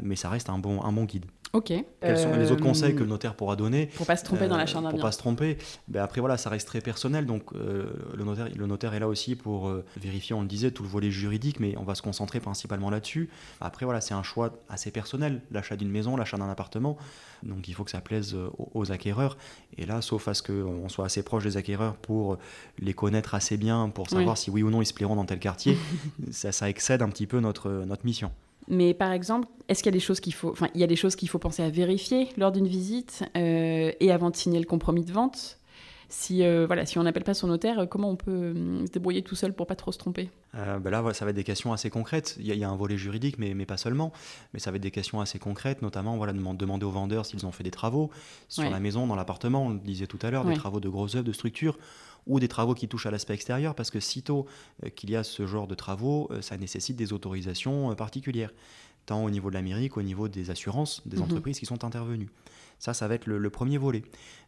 mais ça reste un bon, un bon guide. Ok. Quels sont les autres conseils que le notaire pourra donner Pour pas se tromper dans l'achat d'un Pour bien. pas se tromper? Ben après, voilà, ça reste très personnel. Donc, le, notaire, le notaire est là aussi pour vérifier, on le disait, tout le volet juridique, mais on va se concentrer principalement là-dessus. Après, voilà, c'est un choix assez personnel, l'achat d'une maison, l'achat d'un appartement. Donc, il faut que ça plaise euh, aux, aux acquéreurs. Et là, sauf à ce qu'on soit assez proche des acquéreurs pour les connaître assez bien, pour savoir Oui. si oui ou non ils se plairont dans tel quartier, ça, ça excède un petit peu notre, notre mission. Mais par exemple, est-ce qu'il y a des choses qu'il faut, enfin, il y a des choses qu'il faut penser à vérifier lors d'une visite euh, et avant de signer le compromis de vente? Si euh, voilà, si on n'appelle pas son notaire, euh, comment on peut hum, se débrouiller tout seul pour pas trop se tromper? Euh, ben là, voilà, ça va être des questions assez concrètes. Il y, a, il y a un volet juridique, mais, mais pas seulement. Mais ça va être des questions assez concrètes, notamment voilà, deman- demander aux vendeurs s'ils ont fait des travaux sur Ouais. la maison, dans l'appartement, on le disait tout à l'heure, Ouais. des travaux de grosses œuvres, de structure, ou des travaux qui touchent à l'aspect extérieur, parce que sitôt euh, qu'il y a ce genre de travaux, euh, ça nécessite des autorisations euh, particulières, tant au niveau de la mairie qu'au niveau des assurances des Mhm. entreprises qui sont intervenues. Ça, ça va être le, premier volet.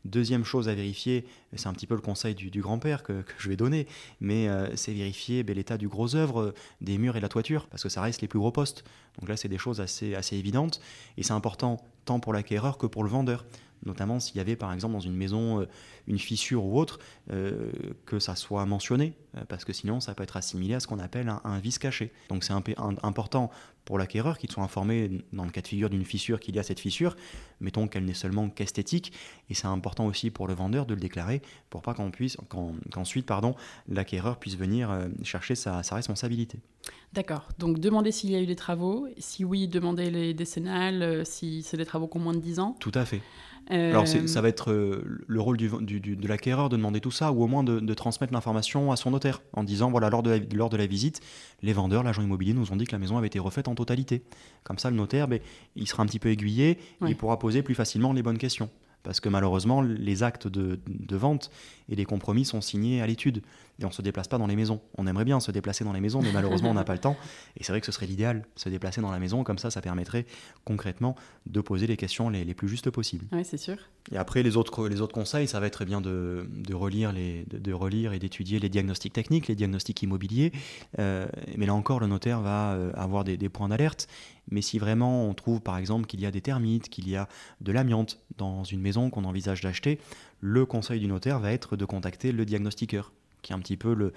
Deuxième chose à vérifier, c'est un petit peu le conseil du, grand-père que, je vais donner, mais euh, c'est vérifier ben, l'état du gros œuvre, euh, des murs et la toiture, parce que ça reste les plus gros postes. Donc là, c'est des choses assez évidentes, et c'est important tant pour l'acquéreur que pour le vendeur. Notamment s'il y avait par exemple dans une maison euh, une fissure ou autre, euh, que ça soit mentionné, euh, parce que sinon ça peut être assimilé à ce qu'on appelle un, un vice caché. Donc c'est important pour l'acquéreur qu'il soit informé dans le cas de figure d'une fissure qu'il y a cette fissure, mettons qu'elle n'est seulement qu'esthétique, et c'est important aussi pour le vendeur de le déclarer pour pas qu'on puisse, qu'en- qu'ensuite pardon, l'acquéreur puisse venir chercher sa, sa responsabilité. D'accord. Donc demander s'il y a eu des travaux, si oui, demander les décennales, si c'est des travaux qui ont moins de 10 ans. Tout à fait. Euh, Alors c'est- ça va être euh, le rôle du, du- du- de l'acquéreur de demander tout ça, ou au moins de, de transmettre l'information à son notaire, en disant, voilà, lors de, la, lors de la visite, les vendeurs, l'agent immobilier nous ont dit que la maison avait été refaite en totalité. Comme ça, le notaire, ben, il sera un petit peu aiguillé, Ouais. il pourra poser plus facilement les bonnes questions. Parce que malheureusement, les actes de, vente et les compromis sont signés à l'étude. Et on ne se déplace pas dans les maisons. On aimerait bien se déplacer dans les maisons, mais malheureusement, on n'a pas le temps. Et c'est vrai que ce serait l'idéal, se déplacer dans la maison. Comme ça, ça permettrait concrètement de poser les questions les, les plus justes possibles. Oui, c'est sûr. Et après, les autres, les autres conseils, ça va être bien de, de relire, les, de, relire et d'étudier les diagnostics techniques, les diagnostics immobiliers. Euh, mais là encore, le notaire va euh, avoir des, des points d'alerte. Mais si vraiment on trouve par exemple qu'il y a des termites, qu'il y a de l'amiante dans une maison qu'on envisage d'acheter, le conseil du notaire va être de contacter le diagnostiqueur, qui est un petit peu le,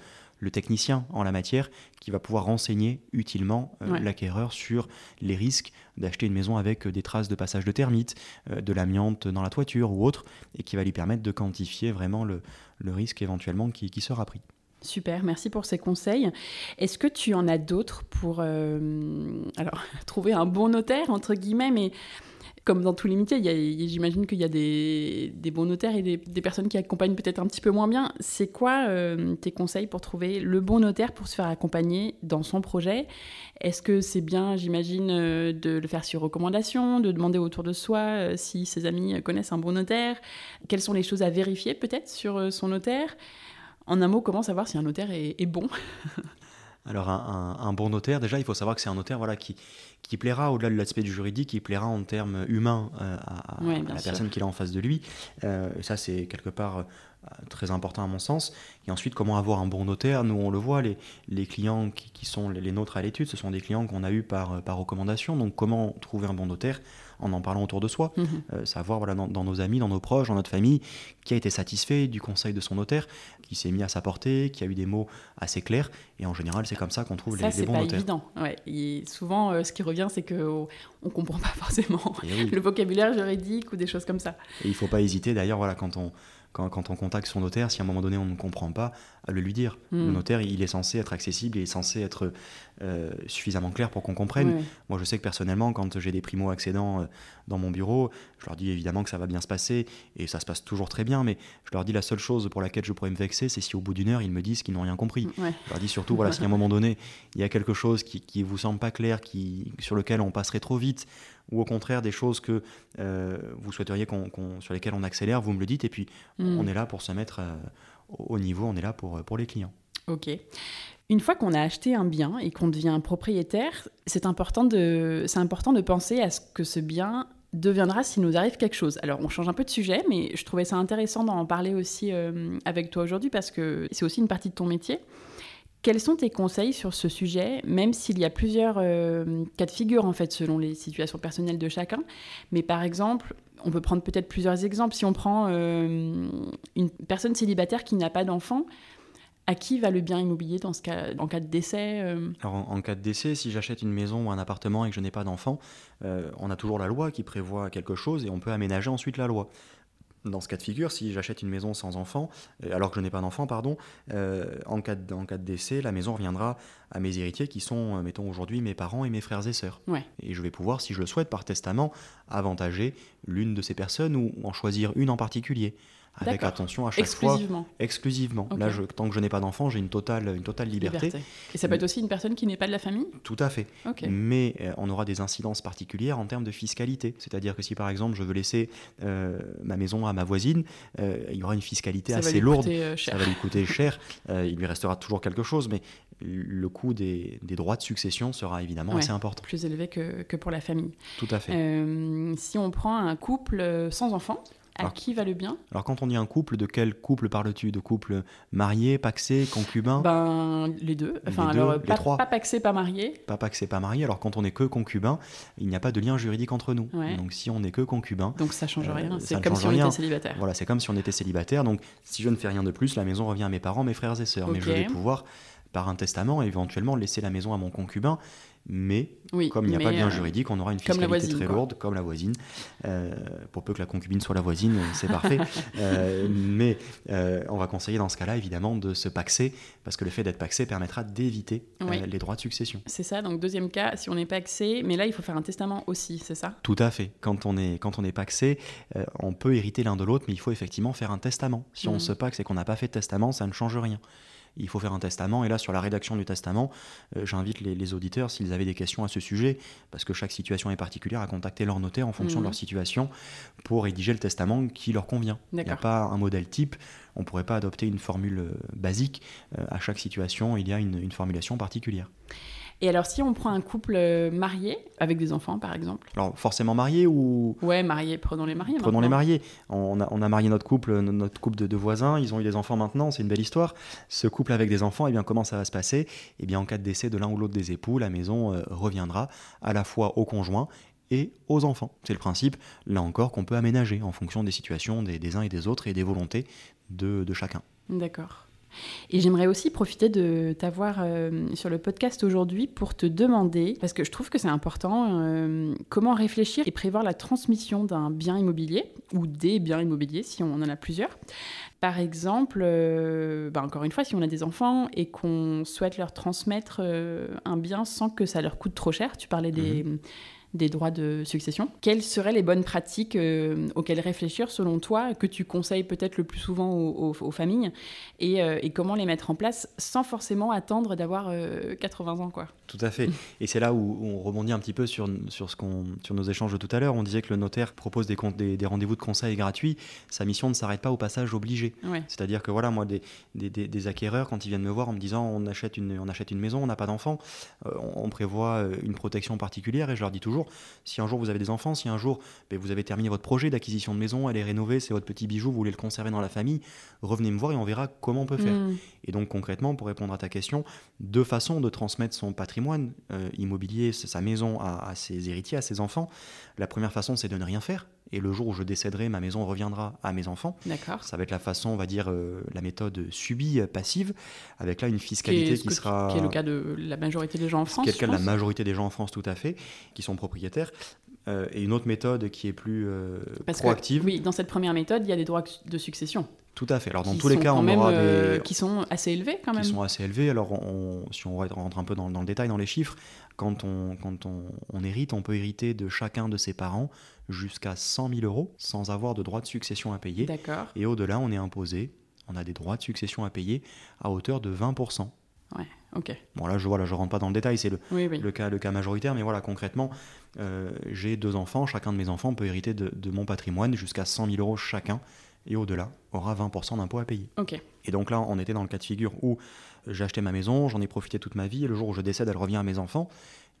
technicien en la matière, qui va pouvoir renseigner utilement euh, l'acquéreur sur les risques d'acheter une maison avec des traces de passage de termites, euh, de l'amiante dans la toiture ou autre, et qui va lui permettre de quantifier vraiment le, risque éventuellement qui sera pris. Super, merci pour ces conseils. Est-ce que tu en as d'autres pour euh, alors, trouver un bon notaire, entre guillemets, mais comme dans tous les métiers, j'imagine qu'il y a des, bons notaires et des, personnes qui accompagnent peut-être un petit peu moins bien. C'est quoi euh, tes conseils pour trouver le bon notaire pour se faire accompagner dans son projet? Est-ce que c'est bien, j'imagine, euh, de le faire sur recommandation, de demander autour de soi si ses amis connaissent un bon notaire? Quelles sont les choses à vérifier peut-être sur son notaire? En un mot, comment savoir si un notaire est, bon? Alors un, bon notaire, déjà, il faut savoir que c'est un notaire voilà, qui, qui plaira au-delà de l'aspect du juridique, qui plaira en termes humains euh, à, la personne qu'il a en face de lui. Euh, ça, c'est quelque part euh, très important à mon sens. Et ensuite, comment avoir un bon notaire? Nous, on le voit, les, les clients qui, sont les, nôtres à l'étude, ce sont des clients qu'on a eus par, par recommandation. Donc, comment trouver un bon notaire? En en parlant autour de soi, mhm. euh, savoir voilà, dans, nos amis, dans nos proches, dans notre famille, qui a été satisfait du conseil de son notaire, qui s'est mis à sa portée, qui a eu des mots assez clairs. Et en général, c'est comme ça qu'on trouve les, les, bons pas notaires. évident. Ouais. Et souvent, euh, ce qui revient, c'est qu'on ne comprend pas forcément eh le vocabulaire juridique ou des choses comme ça. Et il ne faut pas hésiter, d'ailleurs, voilà, quand on, quand, on contacte son notaire, si à un moment donné on ne comprend pas, à le lui dire. Le hmm. notaire, il est censé être accessible, il est censé être euh, suffisamment clair pour qu'on comprenne. Moi, je sais que personnellement, quand j'ai des primo-accédants euh, dans mon bureau, je leur dis évidemment que ça va bien se passer, et ça se passe toujours très bien, mais je leur dis la seule chose pour laquelle je pourrais me vexer, c'est si au bout d'une heure, ils me disent qu'ils n'ont rien compris. Je leur dis surtout, voilà, si à un moment donné, il y a quelque chose qui ne vous semble pas clair, qui, sur lequel on passerait trop vite, ou au contraire des choses que euh, vous souhaiteriez qu'on, sur lesquelles on accélère, vous me le dites, et puis hmm. on est là pour se mettre euh, au niveau, on est là pour, pour les clients. Ok. Une fois qu'on a acheté un bien et qu'on devient propriétaire, c'est important, de, c'est important de penser à ce que ce bien deviendra s'il nous arrive quelque chose. Alors on change un peu de sujet, mais je trouvais ça intéressant d'en parler aussi euh, avec toi aujourd'hui parce que c'est aussi une partie de ton métier. Quels sont tes conseils sur ce sujet, même s'il y a plusieurs euh, cas de figure en fait selon les situations personnelles de chacun? Mais par exemple, on peut prendre peut-être plusieurs exemples. Si on prend euh, une personne célibataire qui n'a pas d'enfant, à qui va le bien immobilier dans ce cas, en cas de décès euh? Alors en, cas de décès, si j'achète une maison ou un appartement et que je n'ai pas d'enfant, on a toujours la loi qui prévoit quelque chose et on peut aménager ensuite la loi dans ce cas de figure, si j'achète une maison sans enfant, euh, alors que je n'ai pas d'enfant, pardon, euh, en, cas de, cas de décès, la maison reviendra à mes héritiers qui sont, euh, mettons aujourd'hui, mes parents et mes frères et sœurs. Et je vais pouvoir, si je le souhaite, par testament, avantager l'une de ces personnes ou en choisir une en particulier avec attention à chaque exclusivement. fois. Exclusivement. Là, je, tant que je n'ai pas d'enfant, j'ai une totale, une totale liberté. Et ça peut être aussi une personne qui n'est pas de la famille? Tout à fait. Mais euh, on aura des incidences particulières en termes de fiscalité. C'est-à-dire que si par exemple je veux laisser euh, ma maison à ma voisine, euh, il y aura une fiscalité assez lourde. Ça va lui coûter cher. il lui restera toujours quelque chose, mais le coût des, des droits de succession sera évidemment assez important. Plus élevé que, que, pour la famille. Tout à fait. si on prend un couple sans enfant, à qui va le bien Alors quand on dit un couple, de quel couple parles-tu? De couple marié, paxé, concubin? Ben les deux. Enfin alors pas, trois. pas paxé, pas marié. Pas paxé, pas marié. Alors quand on n'est que concubin, il n'y a pas de lien juridique entre nous. Donc si on n'est que concubin, donc ça change rien. Euh, c'est comme si on était célibataire. Voilà, c'est comme si on était célibataire. Donc si je ne fais rien de plus, la maison revient à mes parents, mes frères et sœurs. Mais je vais pouvoir par un testament éventuellement laisser la maison à mon concubin mais comme il n'y a pas de lien euh, juridique, on aura une fiscalité très lourde, comme la voisine. Euh, pour peu que la concubine soit la voisine, c'est parfait. Euh, mais on va conseiller dans ce cas-là, évidemment, de se paxer, parce que le fait d'être paxé permettra d'éviter les droits de succession. C'est ça, donc deuxième cas, si on n'est paxé, mais là, il faut faire un testament aussi, c'est ça? Tout à fait. Quand on est, quand on est paxé, on peut hériter l'un de l'autre, mais il faut effectivement faire un testament. Si on mm. se paxe et qu'on n'a pas fait de testament, ça ne change rien. Il faut faire un testament. Et là, sur la rédaction du testament, euh, j'invite les, auditeurs, s'ils avaient des questions à ce sujet, parce que chaque situation est particulière, à contacter leur notaire en fonction de leur mhm. situation pour rédiger le testament qui leur convient. Il n'y a pas un modèle type. On ne pourrait pas adopter une formule euh, basique. Euh, à chaque situation, il y a une formulation particulière. Et alors, si on prend un couple euh, marié, avec des enfants par exemple? Alors, forcément marié ou? Ouais, marié, prenons les mariés. Prenons les mariés. On a, on a, marié notre couple, notre couple de, voisins, ils ont eu des enfants maintenant, c'est une belle histoire. Ce couple avec des enfants, eh bien, comment ça va se passer? Eh bien, en cas de décès de l'un ou l'autre des époux, la maison euh, reviendra à la fois au conjoint et aux enfants. C'est le principe, là encore, qu'on peut aménager en fonction des situations des, uns et des autres et des volontés de, de chacun. D'accord. Et j'aimerais aussi profiter de t'avoir euh, sur le podcast aujourd'hui pour te demander, parce que je trouve que c'est important, euh, comment réfléchir et prévoir la transmission d'un bien immobilier ou des biens immobiliers si on en a plusieurs. Par exemple, euh, bah, encore une fois, si on a des enfants et qu'on souhaite leur transmettre un bien sans que ça leur coûte trop cher, tu parlais des, mhm des droits de succession. Quelles seraient les bonnes pratiques euh, auxquelles réfléchir selon toi, que tu conseilles peut-être le plus souvent aux, familles, euh, et, comment les mettre en place sans forcément attendre d'avoir 80 euh, ans quoi? Tout à fait. Et c'est là où, on rebondit un petit peu sur, sur, ce qu'on, sur nos échanges de tout à l'heure. On disait que le notaire propose des, des, des rendez-vous de conseil gratuits. Sa mission ne s'arrête pas au passage obligé. C'est-à-dire que voilà, moi, des, des, acquéreurs, quand ils viennent me voir en me disant on achète une, on achète une maison, on n'a pas d'enfant, on prévoit une protection particulière, et je leur dis toujours si un jour vous avez des enfants, si un jour ben, vous avez terminé votre projet d'acquisition de maison, elle est rénovée, c'est votre petit bijou, vous voulez le conserver dans la famille, revenez me voir et on verra comment on peut faire. Mm. Et donc concrètement, pour répondre à ta question, deux façons de transmettre son patrimoine euh, immobilier, sa maison à, ses héritiers, à ses enfants. La première façon, c'est de ne rien faire. Et le jour où je décéderai, ma maison reviendra à mes enfants. D'accord. Ça va être la façon, on va dire, euh, la méthode subie, euh, passive, avec là une fiscalité qui, sera. Qui est le cas de la majorité des gens en France. Qui est le cas de la majorité des gens en France, tout à fait, qui sont propriétaires. Et une autre méthode qui est plus proactive. oui, dans cette première méthode, il y a des droits de succession. Tout à fait. Alors dans tous les cas, on aura des... Euh, qui sont assez élevés quand même. Qui sont assez élevés. Alors si on rentre un peu dans, le détail, dans les chiffres, quand, on, quand on, hérite, on peut hériter de chacun de ses parents jusqu'à 100 000 euros sans avoir de droit de succession à payer. D'accord. Et au-delà, on est imposé, on a des droits de succession à payer à hauteur de 20%. Ouais, ok. Bon là, je voilà, je rentre pas dans le détail, c'est le, le, cas, le cas majoritaire, mais voilà, concrètement, euh, j'ai deux enfants, chacun de mes enfants peut hériter de, de mon patrimoine jusqu'à 100 000 euros chacun et au-delà aura 20% d'impôt à payer. Et donc là, on était dans le cas de figure où j'ai acheté ma maison, j'en ai profité toute ma vie, et le jour où je décède, elle revient à mes enfants.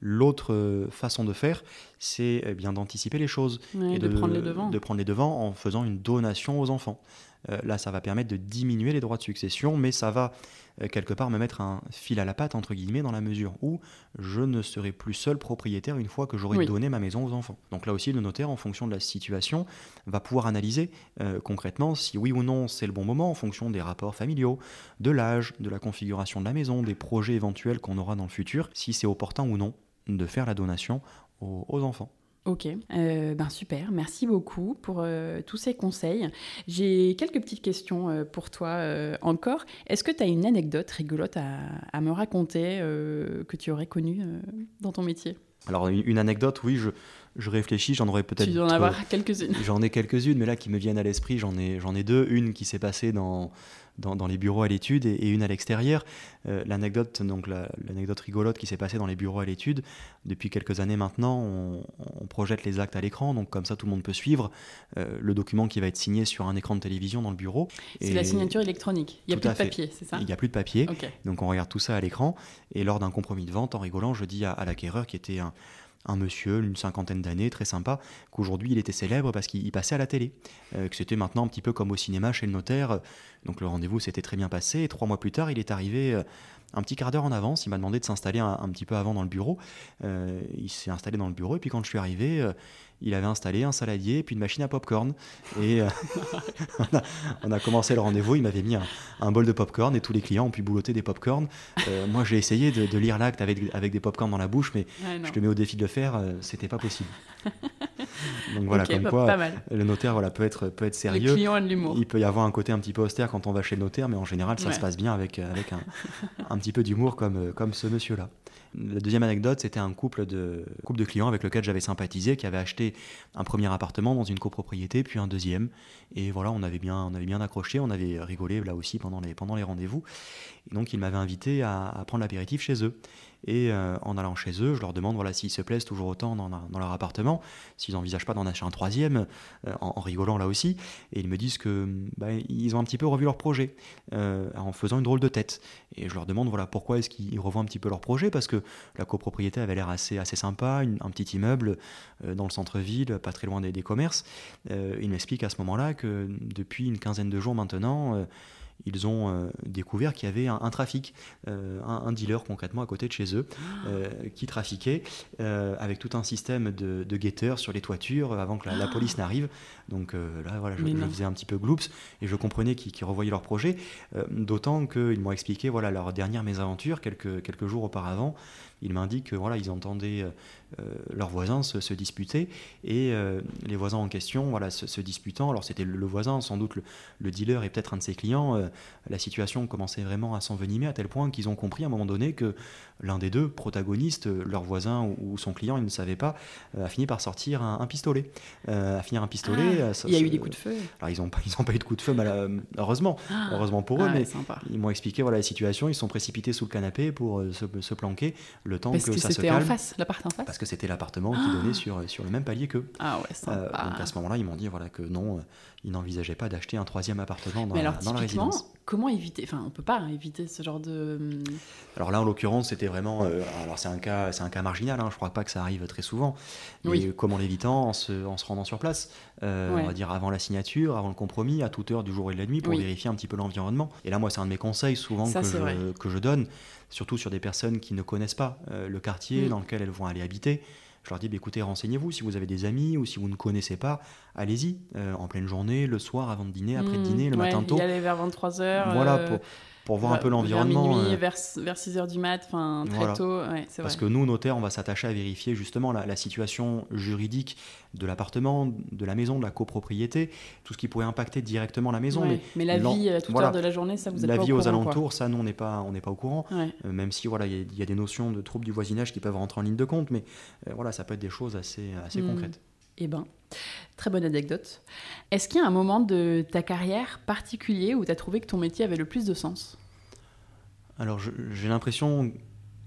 L'autre euh, façon de faire, c'est eh bien d'anticiper les choses et de, prendre les devants. de prendre les devants en faisant une donation aux enfants. Euh, là, ça va permettre de diminuer les droits de succession, mais ça va euh, quelque part me mettre un fil à la patte, entre guillemets, dans la mesure où je ne serai plus seul propriétaire une fois que j'aurai donné ma maison aux enfants. Donc là aussi, le notaire, en fonction de la situation, va pouvoir analyser euh, concrètement si oui ou non c'est le bon moment, en fonction des rapports familiaux, de l'âge, de la configuration de la maison, des projets éventuels qu'on aura dans le futur, si c'est opportun ou non de faire la donation aux enfants. Ok, euh, ben super, merci beaucoup pour euh, tous ces conseils. J'ai quelques petites questions euh, pour toi encore. Est-ce que tu as une anecdote rigolote à, me raconter que tu aurais connue dans ton métier? Alors une anecdote, oui, je, je réfléchis, j'en aurais peut-être... Tu dois en avoir quelques-unes. J'en ai quelques-unes, mais là qui me viennent à l'esprit, j'en ai, j'en ai deux. Une qui s'est passée dans dans, les bureaux à l'étude et, une à l'extérieur. Euh, l'anecdote, donc l'anecdote rigolote qui s'est passée dans les bureaux à l'étude, depuis quelques années maintenant, on, projette les actes à l'écran, donc comme ça tout le monde peut suivre euh, le document qui va être signé sur un écran de télévision dans le bureau. C'est la signature électronique, il n'y a plus de papier, c'est ça Il n'y a plus de papier, donc on regarde tout ça à l'écran, et lors d'un compromis de vente, en rigolant, je dis à, à l'acquéreur qui était un un monsieur d'une cinquantaine d'années, très sympa, qu'aujourd'hui il était célèbre parce qu'il passait à la télé, euh, que c'était maintenant un petit peu comme au cinéma chez le notaire. Donc le rendez-vous s'était très bien passé et trois mois plus tard, il est arrivé euh, un petit quart d'heure en avance. Il m'a demandé de s'installer un, petit peu avant dans le bureau. Euh, il s'est installé dans le bureau et puis quand je suis arrivé, il avait installé un saladier et puis une machine à popcorn. Et euh, on, a, commencé le rendez-vous. Il m'avait mis un, bol de popcorn et tous les clients ont pu boulotter des popcorn. Euh, moi, j'ai essayé de, lire l'acte avec, avec des popcorn dans la bouche, mais je te mets au défi de le faire, euh, c'était pas possible. Donc voilà, comme quoi le notaire voilà, peut, être, peut être sérieux. clients ont de l'humour. Il peut y avoir un côté un petit peu austère quand on va chez le notaire, mais en général, ça Ouais. se passe bien avec, euh, avec un, un petit peu d'humour comme, euh, comme ce monsieur-là. La deuxième anecdote, c'était un couple de, couple de clients avec lequel j'avais sympathisé, qui avait acheté un premier appartement dans une copropriété, puis un deuxième. Et voilà, on avait bien, on avait bien accroché, on avait rigolé là aussi pendant les, pendant les rendez-vous. Et donc, ils m'avaient invité à, à prendre l'apéritif chez eux. Et euh, en allant chez eux, je leur demande voilà, s'ils se plaisent toujours autant dans, leur appartement, s'ils n'envisagent pas d'en acheter un troisième, euh, en, rigolant là aussi. Et ils me disent que bah, ils ont un petit peu revu leur projet euh, en faisant une drôle de tête. Et je leur demande voilà pourquoi est-ce qu'ils revoient un petit peu leur projet? Parce que la copropriété avait l'air assez assez sympa, un petit immeuble dans le centre-ville, pas très loin des, des commerces. Ils m'expliquent à ce moment-là que depuis une quinzaine de jours maintenant. Ils ont euh, découvert qu'il y avait un, un trafic, euh, un, un dealer concrètement à côté de chez eux, euh, qui trafiquait avec tout un système de, de guetteurs sur les toitures avant que la, la police n'arrive. Donc là, voilà, je, je faisais un petit peu gloops et je comprenais qu'ils revoyaient leur projet, d'autant qu'ils m'ont expliqué voilà, leur dernière mésaventure quelques, quelques jours auparavant. Ils m'indiquent que voilà, ils entendaient euh, euh, leurs voisins se, se disputer et euh, les voisins en question voilà, se, se disputant. Alors c'était le, le voisin, sans doute le, le dealer et peut-être un de ses clients. la situation commençait vraiment à s'envenimer à tel point qu'ils ont compris à un moment donné que l'un des deux protagonistes, leur voisin ou, son client, il ne savait pas, a fini par sortir un, un pistolet. Euh, a fini un pistolet. Ah, ça- il y a eu des coups de feu. Alors ils n'ont pas, ils ont pas eu de coup de feu, mal- heureusement, Ah, heureusement pour eux, ah ouais, mais ils m'ont expliqué voilà la situation. Ils se sont précipités sous le canapé pour se, se planquer le temps Parce que, que ça se c'était en calme. face, l'appart en face. Parce que c'était l'appartement qui donnait sur, sur le même palier qu'eux. Ah ouais, Euh, sympa. donc à ce moment-là, ils m'ont dit voilà, que non, euh, ils n'envisageaient pas d'acheter un troisième appartement dans, Mais la, alors, dans la résidence. comment éviter Enfin, on peut pas éviter ce genre de. hum, Alors là, en l'occurrence, c'était vraiment. euh, alors c'est un cas, c'est un cas marginal. Hein, je crois pas que ça arrive très souvent. Mais Oui. comment l'évitant en se, en se rendant sur place, euh, Ouais. on va dire avant la signature, avant le compromis, à toute heure du jour et de la nuit, pour Oui. vérifier un petit peu l'environnement. Et là, moi, c'est un de mes conseils souvent Ça, que, je, que je donne, surtout sur des personnes qui ne connaissent pas euh, le quartier Mm. dans lequel elles vont aller habiter. Je leur dis, bah, écoutez, renseignez-vous. Si vous avez des amis ou si vous ne connaissez pas, allez-y. euh, en pleine journée, le soir, avant de dîner, après hum, dîner, le ouais, matin tôt. Y aller vers 23h. Voilà, pour, pour voir un peu l'environnement. Vers minuit, euh, vers, vers 6h du mat, enfin, très Voilà. tôt. Ouais, Parce vrai. que nous, notaires, on va s'attacher à vérifier justement la, la situation juridique de l'appartement, de la maison, de la copropriété, tout ce qui pourrait impacter directement la maison. Ouais, Mais la vie à toute voilà. heure de la journée, ça vous êtes la pas au vie aux quoi. alentours, ça, nous, on n'est pas, on n'est pas au courant. Ouais. Euh, même si voilà, il y, a- il y a des notions de troubles du voisinage qui peuvent rentrer en ligne de compte, mais euh, voilà, ça peut être des choses assez, assez Mm. concrètes. Eh ben, très bonne anecdote. Est-ce qu'il y a un moment de ta carrière particulier où tu as trouvé que ton métier avait le plus de sens? Alors, j'ai l'impression,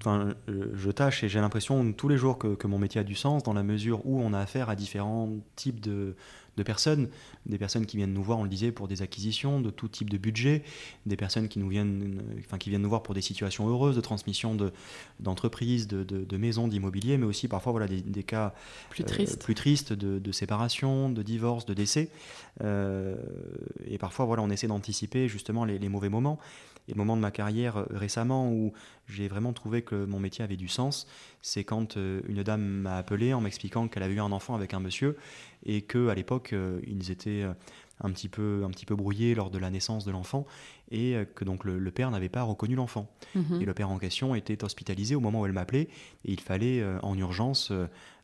enfin, euh, je tâche et j'ai l'impression tous les jours que, que mon métier a du sens dans la mesure où on a affaire à différents types de, de personnes, des personnes qui viennent nous voir, on le disait, pour des acquisitions de tout type de budget, des personnes qui nous viennent, euh, enfin, qui viennent nous voir pour des situations heureuses de transmission de d'entreprises, de, de, de maisons, d'immobilier, mais aussi parfois voilà des, des cas Plus euh, plus tristes de, de séparation, de divorce, de décès. Euh, et parfois, voilà, on essaie d'anticiper justement les, les mauvais moments. Et moment de ma carrière euh, récemment où j'ai vraiment trouvé que mon métier avait du sens, c'est quand euh, une dame m'a appelé en m'expliquant qu'elle avait eu un enfant avec un monsieur et que à l'époque euh, ils étaient un petit peu un petit peu brouillés lors de la naissance de l'enfant et que donc le, le père n'avait pas reconnu l'enfant. Mhm. Et le père en question était hospitalisé au moment où elle m'appelait et il fallait en urgence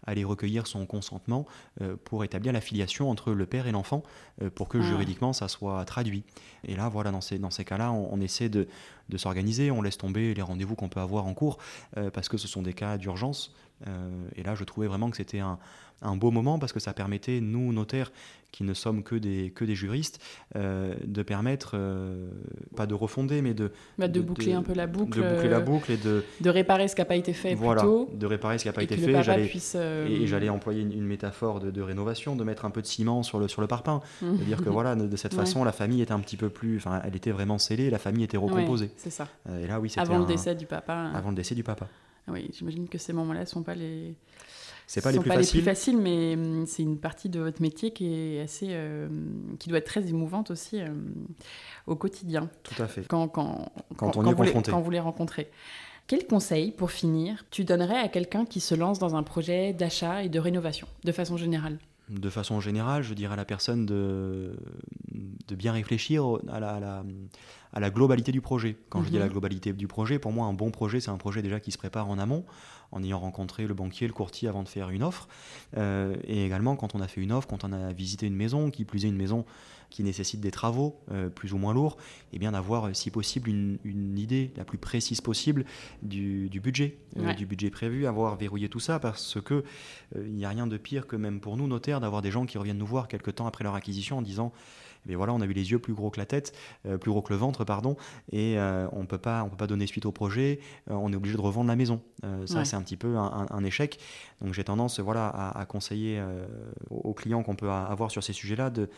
aller recueillir son consentement euh, pour établir la filiation entre le père et l'enfant euh, pour que Ah. juridiquement ça soit traduit. Et là, voilà, dans ces, dans ces cas-là, on, on essaie de, de s'organiser, on laisse tomber les rendez-vous qu'on peut avoir en cours euh, parce que ce sont des cas d'urgence. Et là, je trouvais vraiment que c'était un, un beau moment parce que ça permettait, nous, notaires, qui ne sommes que des, que des juristes, euh, de permettre, euh, pas de refonder, mais de, Bah, de, de- boucler de- un peu la boucle, de boucler la boucle et de, de réparer ce qui n'a pas été fait voilà, plus tôt, de réparer ce qui n'a pas et été fait. J'allais- puisse... euh, et, j'allais employer une, une métaphore de, rénovation, de mettre un peu de ciment sur le, sur le parpaing. De dire que voilà, de, cette Ouais. façon, la famille était un petit peu plus. Enfin, elle était vraiment scellée, la famille était Ouais, recomposée. c'est ça. Euh, et là, oui, c'était. Avant le décès du papa. Avant le décès du papa. Oui, j'imagine que ces moments-là ne sont pas les... C'est pas les sont plus pas faciles. les plus faciles, mais hum, c'est une partie de votre métier qui est assez, euh, qui doit être très émouvante aussi euh, au quotidien Tout à fait. quand, quand, Quand on y est les, confronté. quand vous les rencontrez. Quel conseil, pour finir, tu donnerais à quelqu'un qui se lance dans un projet d'achat et de rénovation, de façon générale? De façon générale, je dirais à la personne de, de bien réfléchir à la, à la, à la globalité du projet. Quand je dis la Mhm. globalité du projet, pour moi, un bon projet, c'est un projet déjà qui se prépare en amont, en ayant rencontré le banquier, le courtier avant de faire une offre. Euh, et également, quand on a fait une offre, quand on a visité une maison, qui plus est une maison qui nécessite des travaux euh, plus ou moins lourds, et bien d'avoir, euh, si possible, une, une idée la plus précise possible du, du budget, euh, du budget prévu, avoir verrouillé tout ça, parce que il n'y a rien de pire que même pour nous, notaires, d'avoir des gens qui reviennent nous voir quelques temps après leur acquisition en disant mais voilà, on a eu les yeux plus gros que la tête, euh, plus gros que le ventre, pardon, et euh, on peut pas, on peut pas donner suite au projet. euh, on est obligé de revendre la maison. Ça, Ouais. c'est un petit peu un, un- un échec. Donc j'ai tendance, voilà, à, à conseiller aux clients qu'on peut avoir sur ces sujets-là de,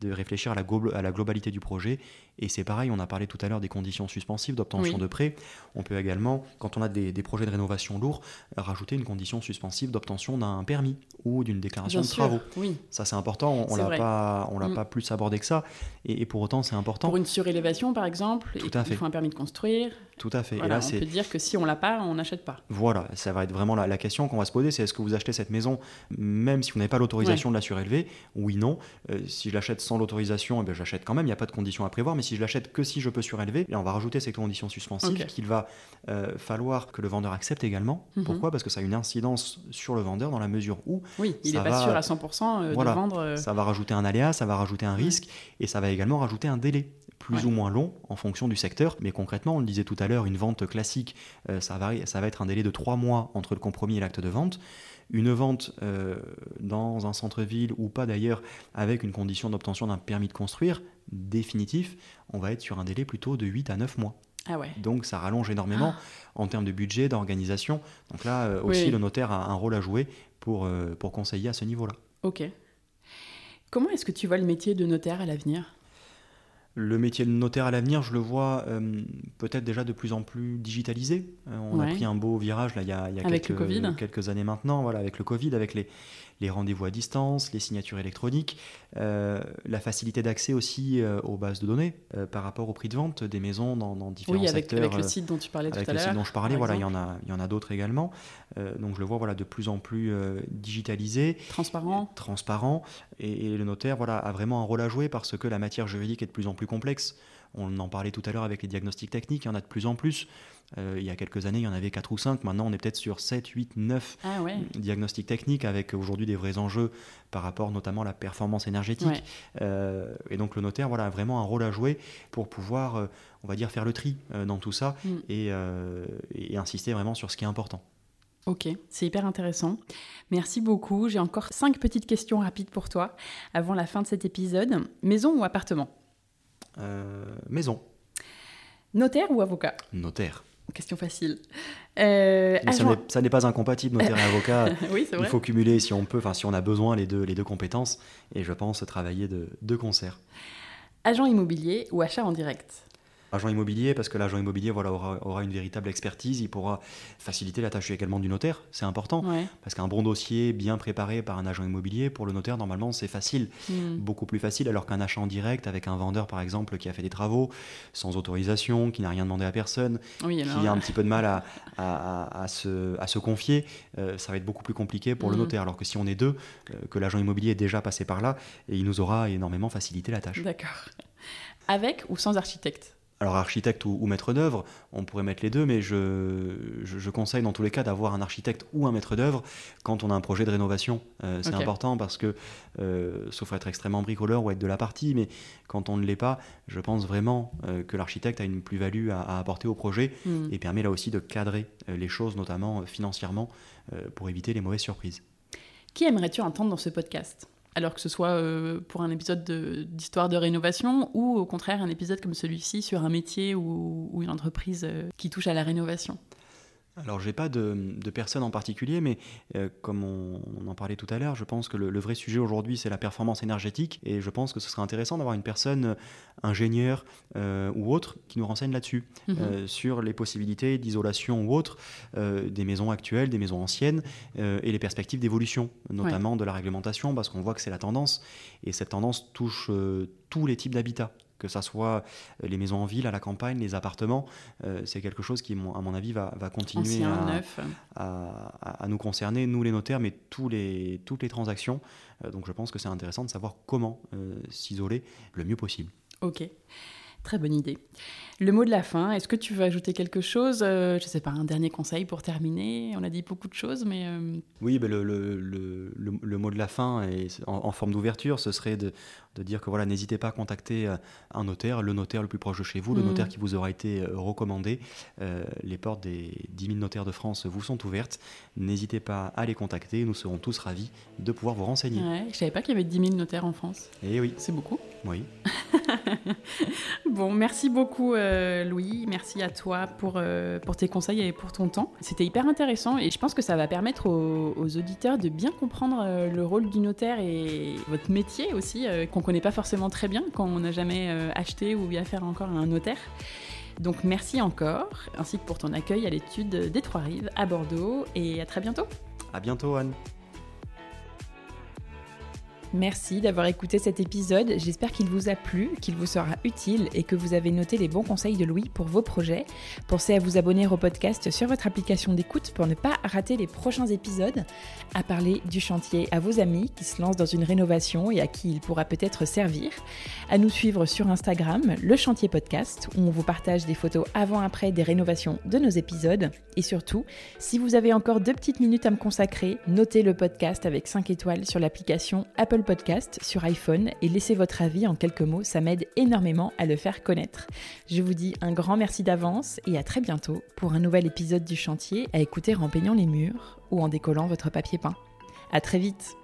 de réfléchir à la, à la globalité du projet. Et c'est pareil, on a parlé tout à l'heure des conditions suspensives d'obtention Oui. de prêt. On peut également, quand on a des, des projets de rénovation lourds, rajouter une condition suspensive d'obtention d'un permis ou d'une déclaration Bien de sûr, travaux. oui. Ça, c'est important. On C'est l'a pas, on l'a Mm. pas plus abordé que ça. Et, et pour autant, c'est important. Pour une surélévation, par exemple, Tout à fait. faut un permis de construire. Tout à fait. Voilà, et là, on peut dire que si on l'a pas, on n'achète pas. voilà, ça va être vraiment la, la question qu'on va se poser. C'est est-ce que vous achetez cette maison même si vous n'avez pas l'autorisation de la surélever Oui, non. Euh, si je l'achète sans l'autorisation, eh bien, j'achète quand même. Il n'y a pas de condition à prévoir. Mais si je l'achète que si je peux surélever, là, on va rajouter ces conditions suspensives qu'il va euh, falloir que le vendeur accepte également. Mhm. Pourquoi? Parce que ça a une incidence sur le vendeur dans la mesure où Oui, il n'est pas sûr à 100% euh, Voilà. de vendre. euh, Ça va rajouter un aléa, ça va rajouter un risque et ça va également rajouter un délai plus Ouais. ou moins long en fonction du secteur. Mais concrètement, on le disait tout à l'heure, une vente classique, euh, ça, va, ça va être un délai de trois mois entre le compromis et l'acte de vente. Une vente euh, dans un centre-ville ou pas d'ailleurs, avec une condition d'obtention d'un permis de construire définitif, on va être sur un délai plutôt de 8 à 9 mois. Ah ouais. Donc ça rallonge énormément en termes de budget, d'organisation. Donc là euh, Oui. aussi, le notaire a un rôle à jouer pour, pour conseiller à ce niveau-là. Ok. Comment est-ce que tu vois le métier de notaire à l'avenir? Le métier de notaire à l'avenir, je le vois euh, peut-être déjà de plus en plus digitalisé. Euh, on Ouais. a pris un beau virage là, il y a, il y a Avec quelques, années maintenant, voilà, avec le Covid, avec les, les rendez-vous à distance, les signatures électroniques, euh, la facilité d'accès aussi aux bases de données par rapport au prix de vente des maisons dans, dans différents Oui, avec, secteurs. avec le site dont tu parlais avec tout à le site l'heure. dont je parlais, par voilà, il y en a, il y en a d'autres également. Donc je le vois voilà, de plus en plus digitalisé Transparent. transparent et, et le notaire voilà, a vraiment un rôle à jouer parce que la matière juridique est de plus en plus complexe. On en parlait tout à l'heure avec les diagnostics techniques, il y en a de plus en plus. Euh, il y a quelques années, il y en avait 4 ou 5, maintenant on est peut-être sur 7, 8, 9 Ah ouais. diagnostics techniques avec aujourd'hui des vrais enjeux par rapport notamment à la performance énergétique. Ouais. Euh, et donc le notaire voilà, a vraiment un rôle à jouer pour pouvoir, euh, on va dire, faire le tri dans tout ça Mm. et, et insister vraiment sur ce qui est important. Ok, c'est hyper intéressant. Merci beaucoup. J'ai encore cinq petites questions rapides pour toi avant la fin de cet épisode. Maison ou appartement? Maison, Notaire ou avocat notaire. Question facile. Euh, Mais ça agent- n'est- ça n'est pas incompatible, notaire et avocat. oui, Il faut cumuler si on peut, enfin si on a besoin les deux, les deux compétences, et je pense travailler de, de concert. Agent immobilier ou achat en direct Agent immobilier, parce que l'agent immobilier voilà, aura, aura une véritable expertise, il pourra faciliter la tâche également du notaire, c'est important, Ouais. parce qu'un bon dossier bien préparé par un agent immobilier, pour le notaire, normalement, c'est facile, Hmm. beaucoup plus facile, alors qu'un achat en direct avec un vendeur, par exemple, qui a fait des travaux, sans autorisation, qui n'a rien demandé à personne, Oui, alors, qui a un petit peu de mal à, à- à- à se, à se confier, euh, ça va être beaucoup plus compliqué pour le Mhm. notaire. Alors que si on est deux, euh, que l'agent immobilier est déjà passé par là, et il nous aura énormément facilité la tâche. D'accord. Avec ou sans architecte? Alors architecte ou, ou maître d'œuvre, on pourrait mettre les deux, mais je, je, je conseille dans tous les cas d'avoir un architecte ou un maître d'œuvre quand on a un projet de rénovation. Euh, c'est important parce que, euh, sauf être extrêmement bricoleur ou être de la partie, mais quand on ne l'est pas, je pense vraiment euh, que l'architecte a une plus-value à, à apporter au projet Hmm. et permet là aussi de cadrer les choses, notamment financièrement, pour éviter les mauvaises surprises. Qui aimerais-tu entendre dans ce podcast? Alors que ce soit euh, pour un épisode de- d'histoire de, rénovation ou au contraire un épisode comme celui-ci sur un métier ou, ou une entreprise euh, qui touche à la rénovation. Alors, j'ai pas de, de personne en particulier, mais euh, comme on, on en parlait tout à l'heure, je pense que le, le vrai sujet aujourd'hui, c'est la performance énergétique. Et je pense que ce serait intéressant d'avoir une personne, euh, ingénieur euh, ou autre, qui nous renseigne là-dessus, Mhm. sur les possibilités d'isolation ou autre des maisons actuelles, des maisons anciennes, et les perspectives d'évolution, notamment de la réglementation, parce qu'on voit que c'est la tendance. Et cette tendance touche tous les types d'habitats. Que ça soit les maisons en ville, à la campagne, les appartements, c'est quelque chose qui, à mon avis, va, continuer à, nous concerner, nous les notaires, mais tous les, toutes les transactions. donc je pense que c'est intéressant de savoir comment s'isoler le mieux possible. Ok. Très bonne idée. Le mot de la fin, est-ce que tu veux ajouter quelque chose euh, Je ne sais pas, un dernier conseil pour terminer? On a dit beaucoup de choses, mais... Euh, oui, ben le, le, le, mot de la fin, est en, forme d'ouverture, ce serait de, de, dire que voilà, n'hésitez pas à contacter euh, un notaire, le notaire le plus proche de chez vous, le mm. notaire qui vous aura été recommandé. les portes des 10 000 notaires de France vous sont ouvertes. N'hésitez pas à les contacter, nous serons tous ravis de pouvoir vous renseigner. je ne savais pas qu'il y avait 10 000 notaires en France. Eh oui. C'est beaucoup. Oui. bon, merci beaucoup euh, Louis, merci à toi pour, euh, pour tes conseils et pour ton temps. C'était hyper intéressant et je pense que ça va permettre aux, auditeurs de bien comprendre euh, le rôle du notaire et votre métier aussi, qu'on connaît pas forcément très bien quand on n'a jamais acheté ou eu affaire encore à un notaire. Donc merci encore, ainsi que pour ton accueil à l'étude des Trois-Rives à Bordeaux et à très bientôt. À bientôt Anne. Merci d'avoir écouté cet épisode. J'espère qu'il vous a plu, qu'il vous sera utile et que vous avez noté les bons conseils de Louis pour vos projets. Pensez à vous abonner au podcast sur votre application d'écoute pour ne pas rater les prochains épisodes, à parler du chantier à vos amis qui se lancent dans une rénovation et à qui il pourra peut-être servir, à nous suivre sur Instagram, le chantier podcast, où on vous partage des photos avant-après des rénovations de nos épisodes. Et surtout, si vous avez encore deux petites minutes à me consacrer, notez le podcast avec 5 étoiles sur l'application Apple Podcast sur iPhone et laissez votre avis en quelques mots, ça m'aide énormément à le faire connaître. Je vous dis un grand merci d'avance et à très bientôt pour un nouvel épisode du chantier à écouter en peignant les murs ou en décollant votre papier peint. À très vite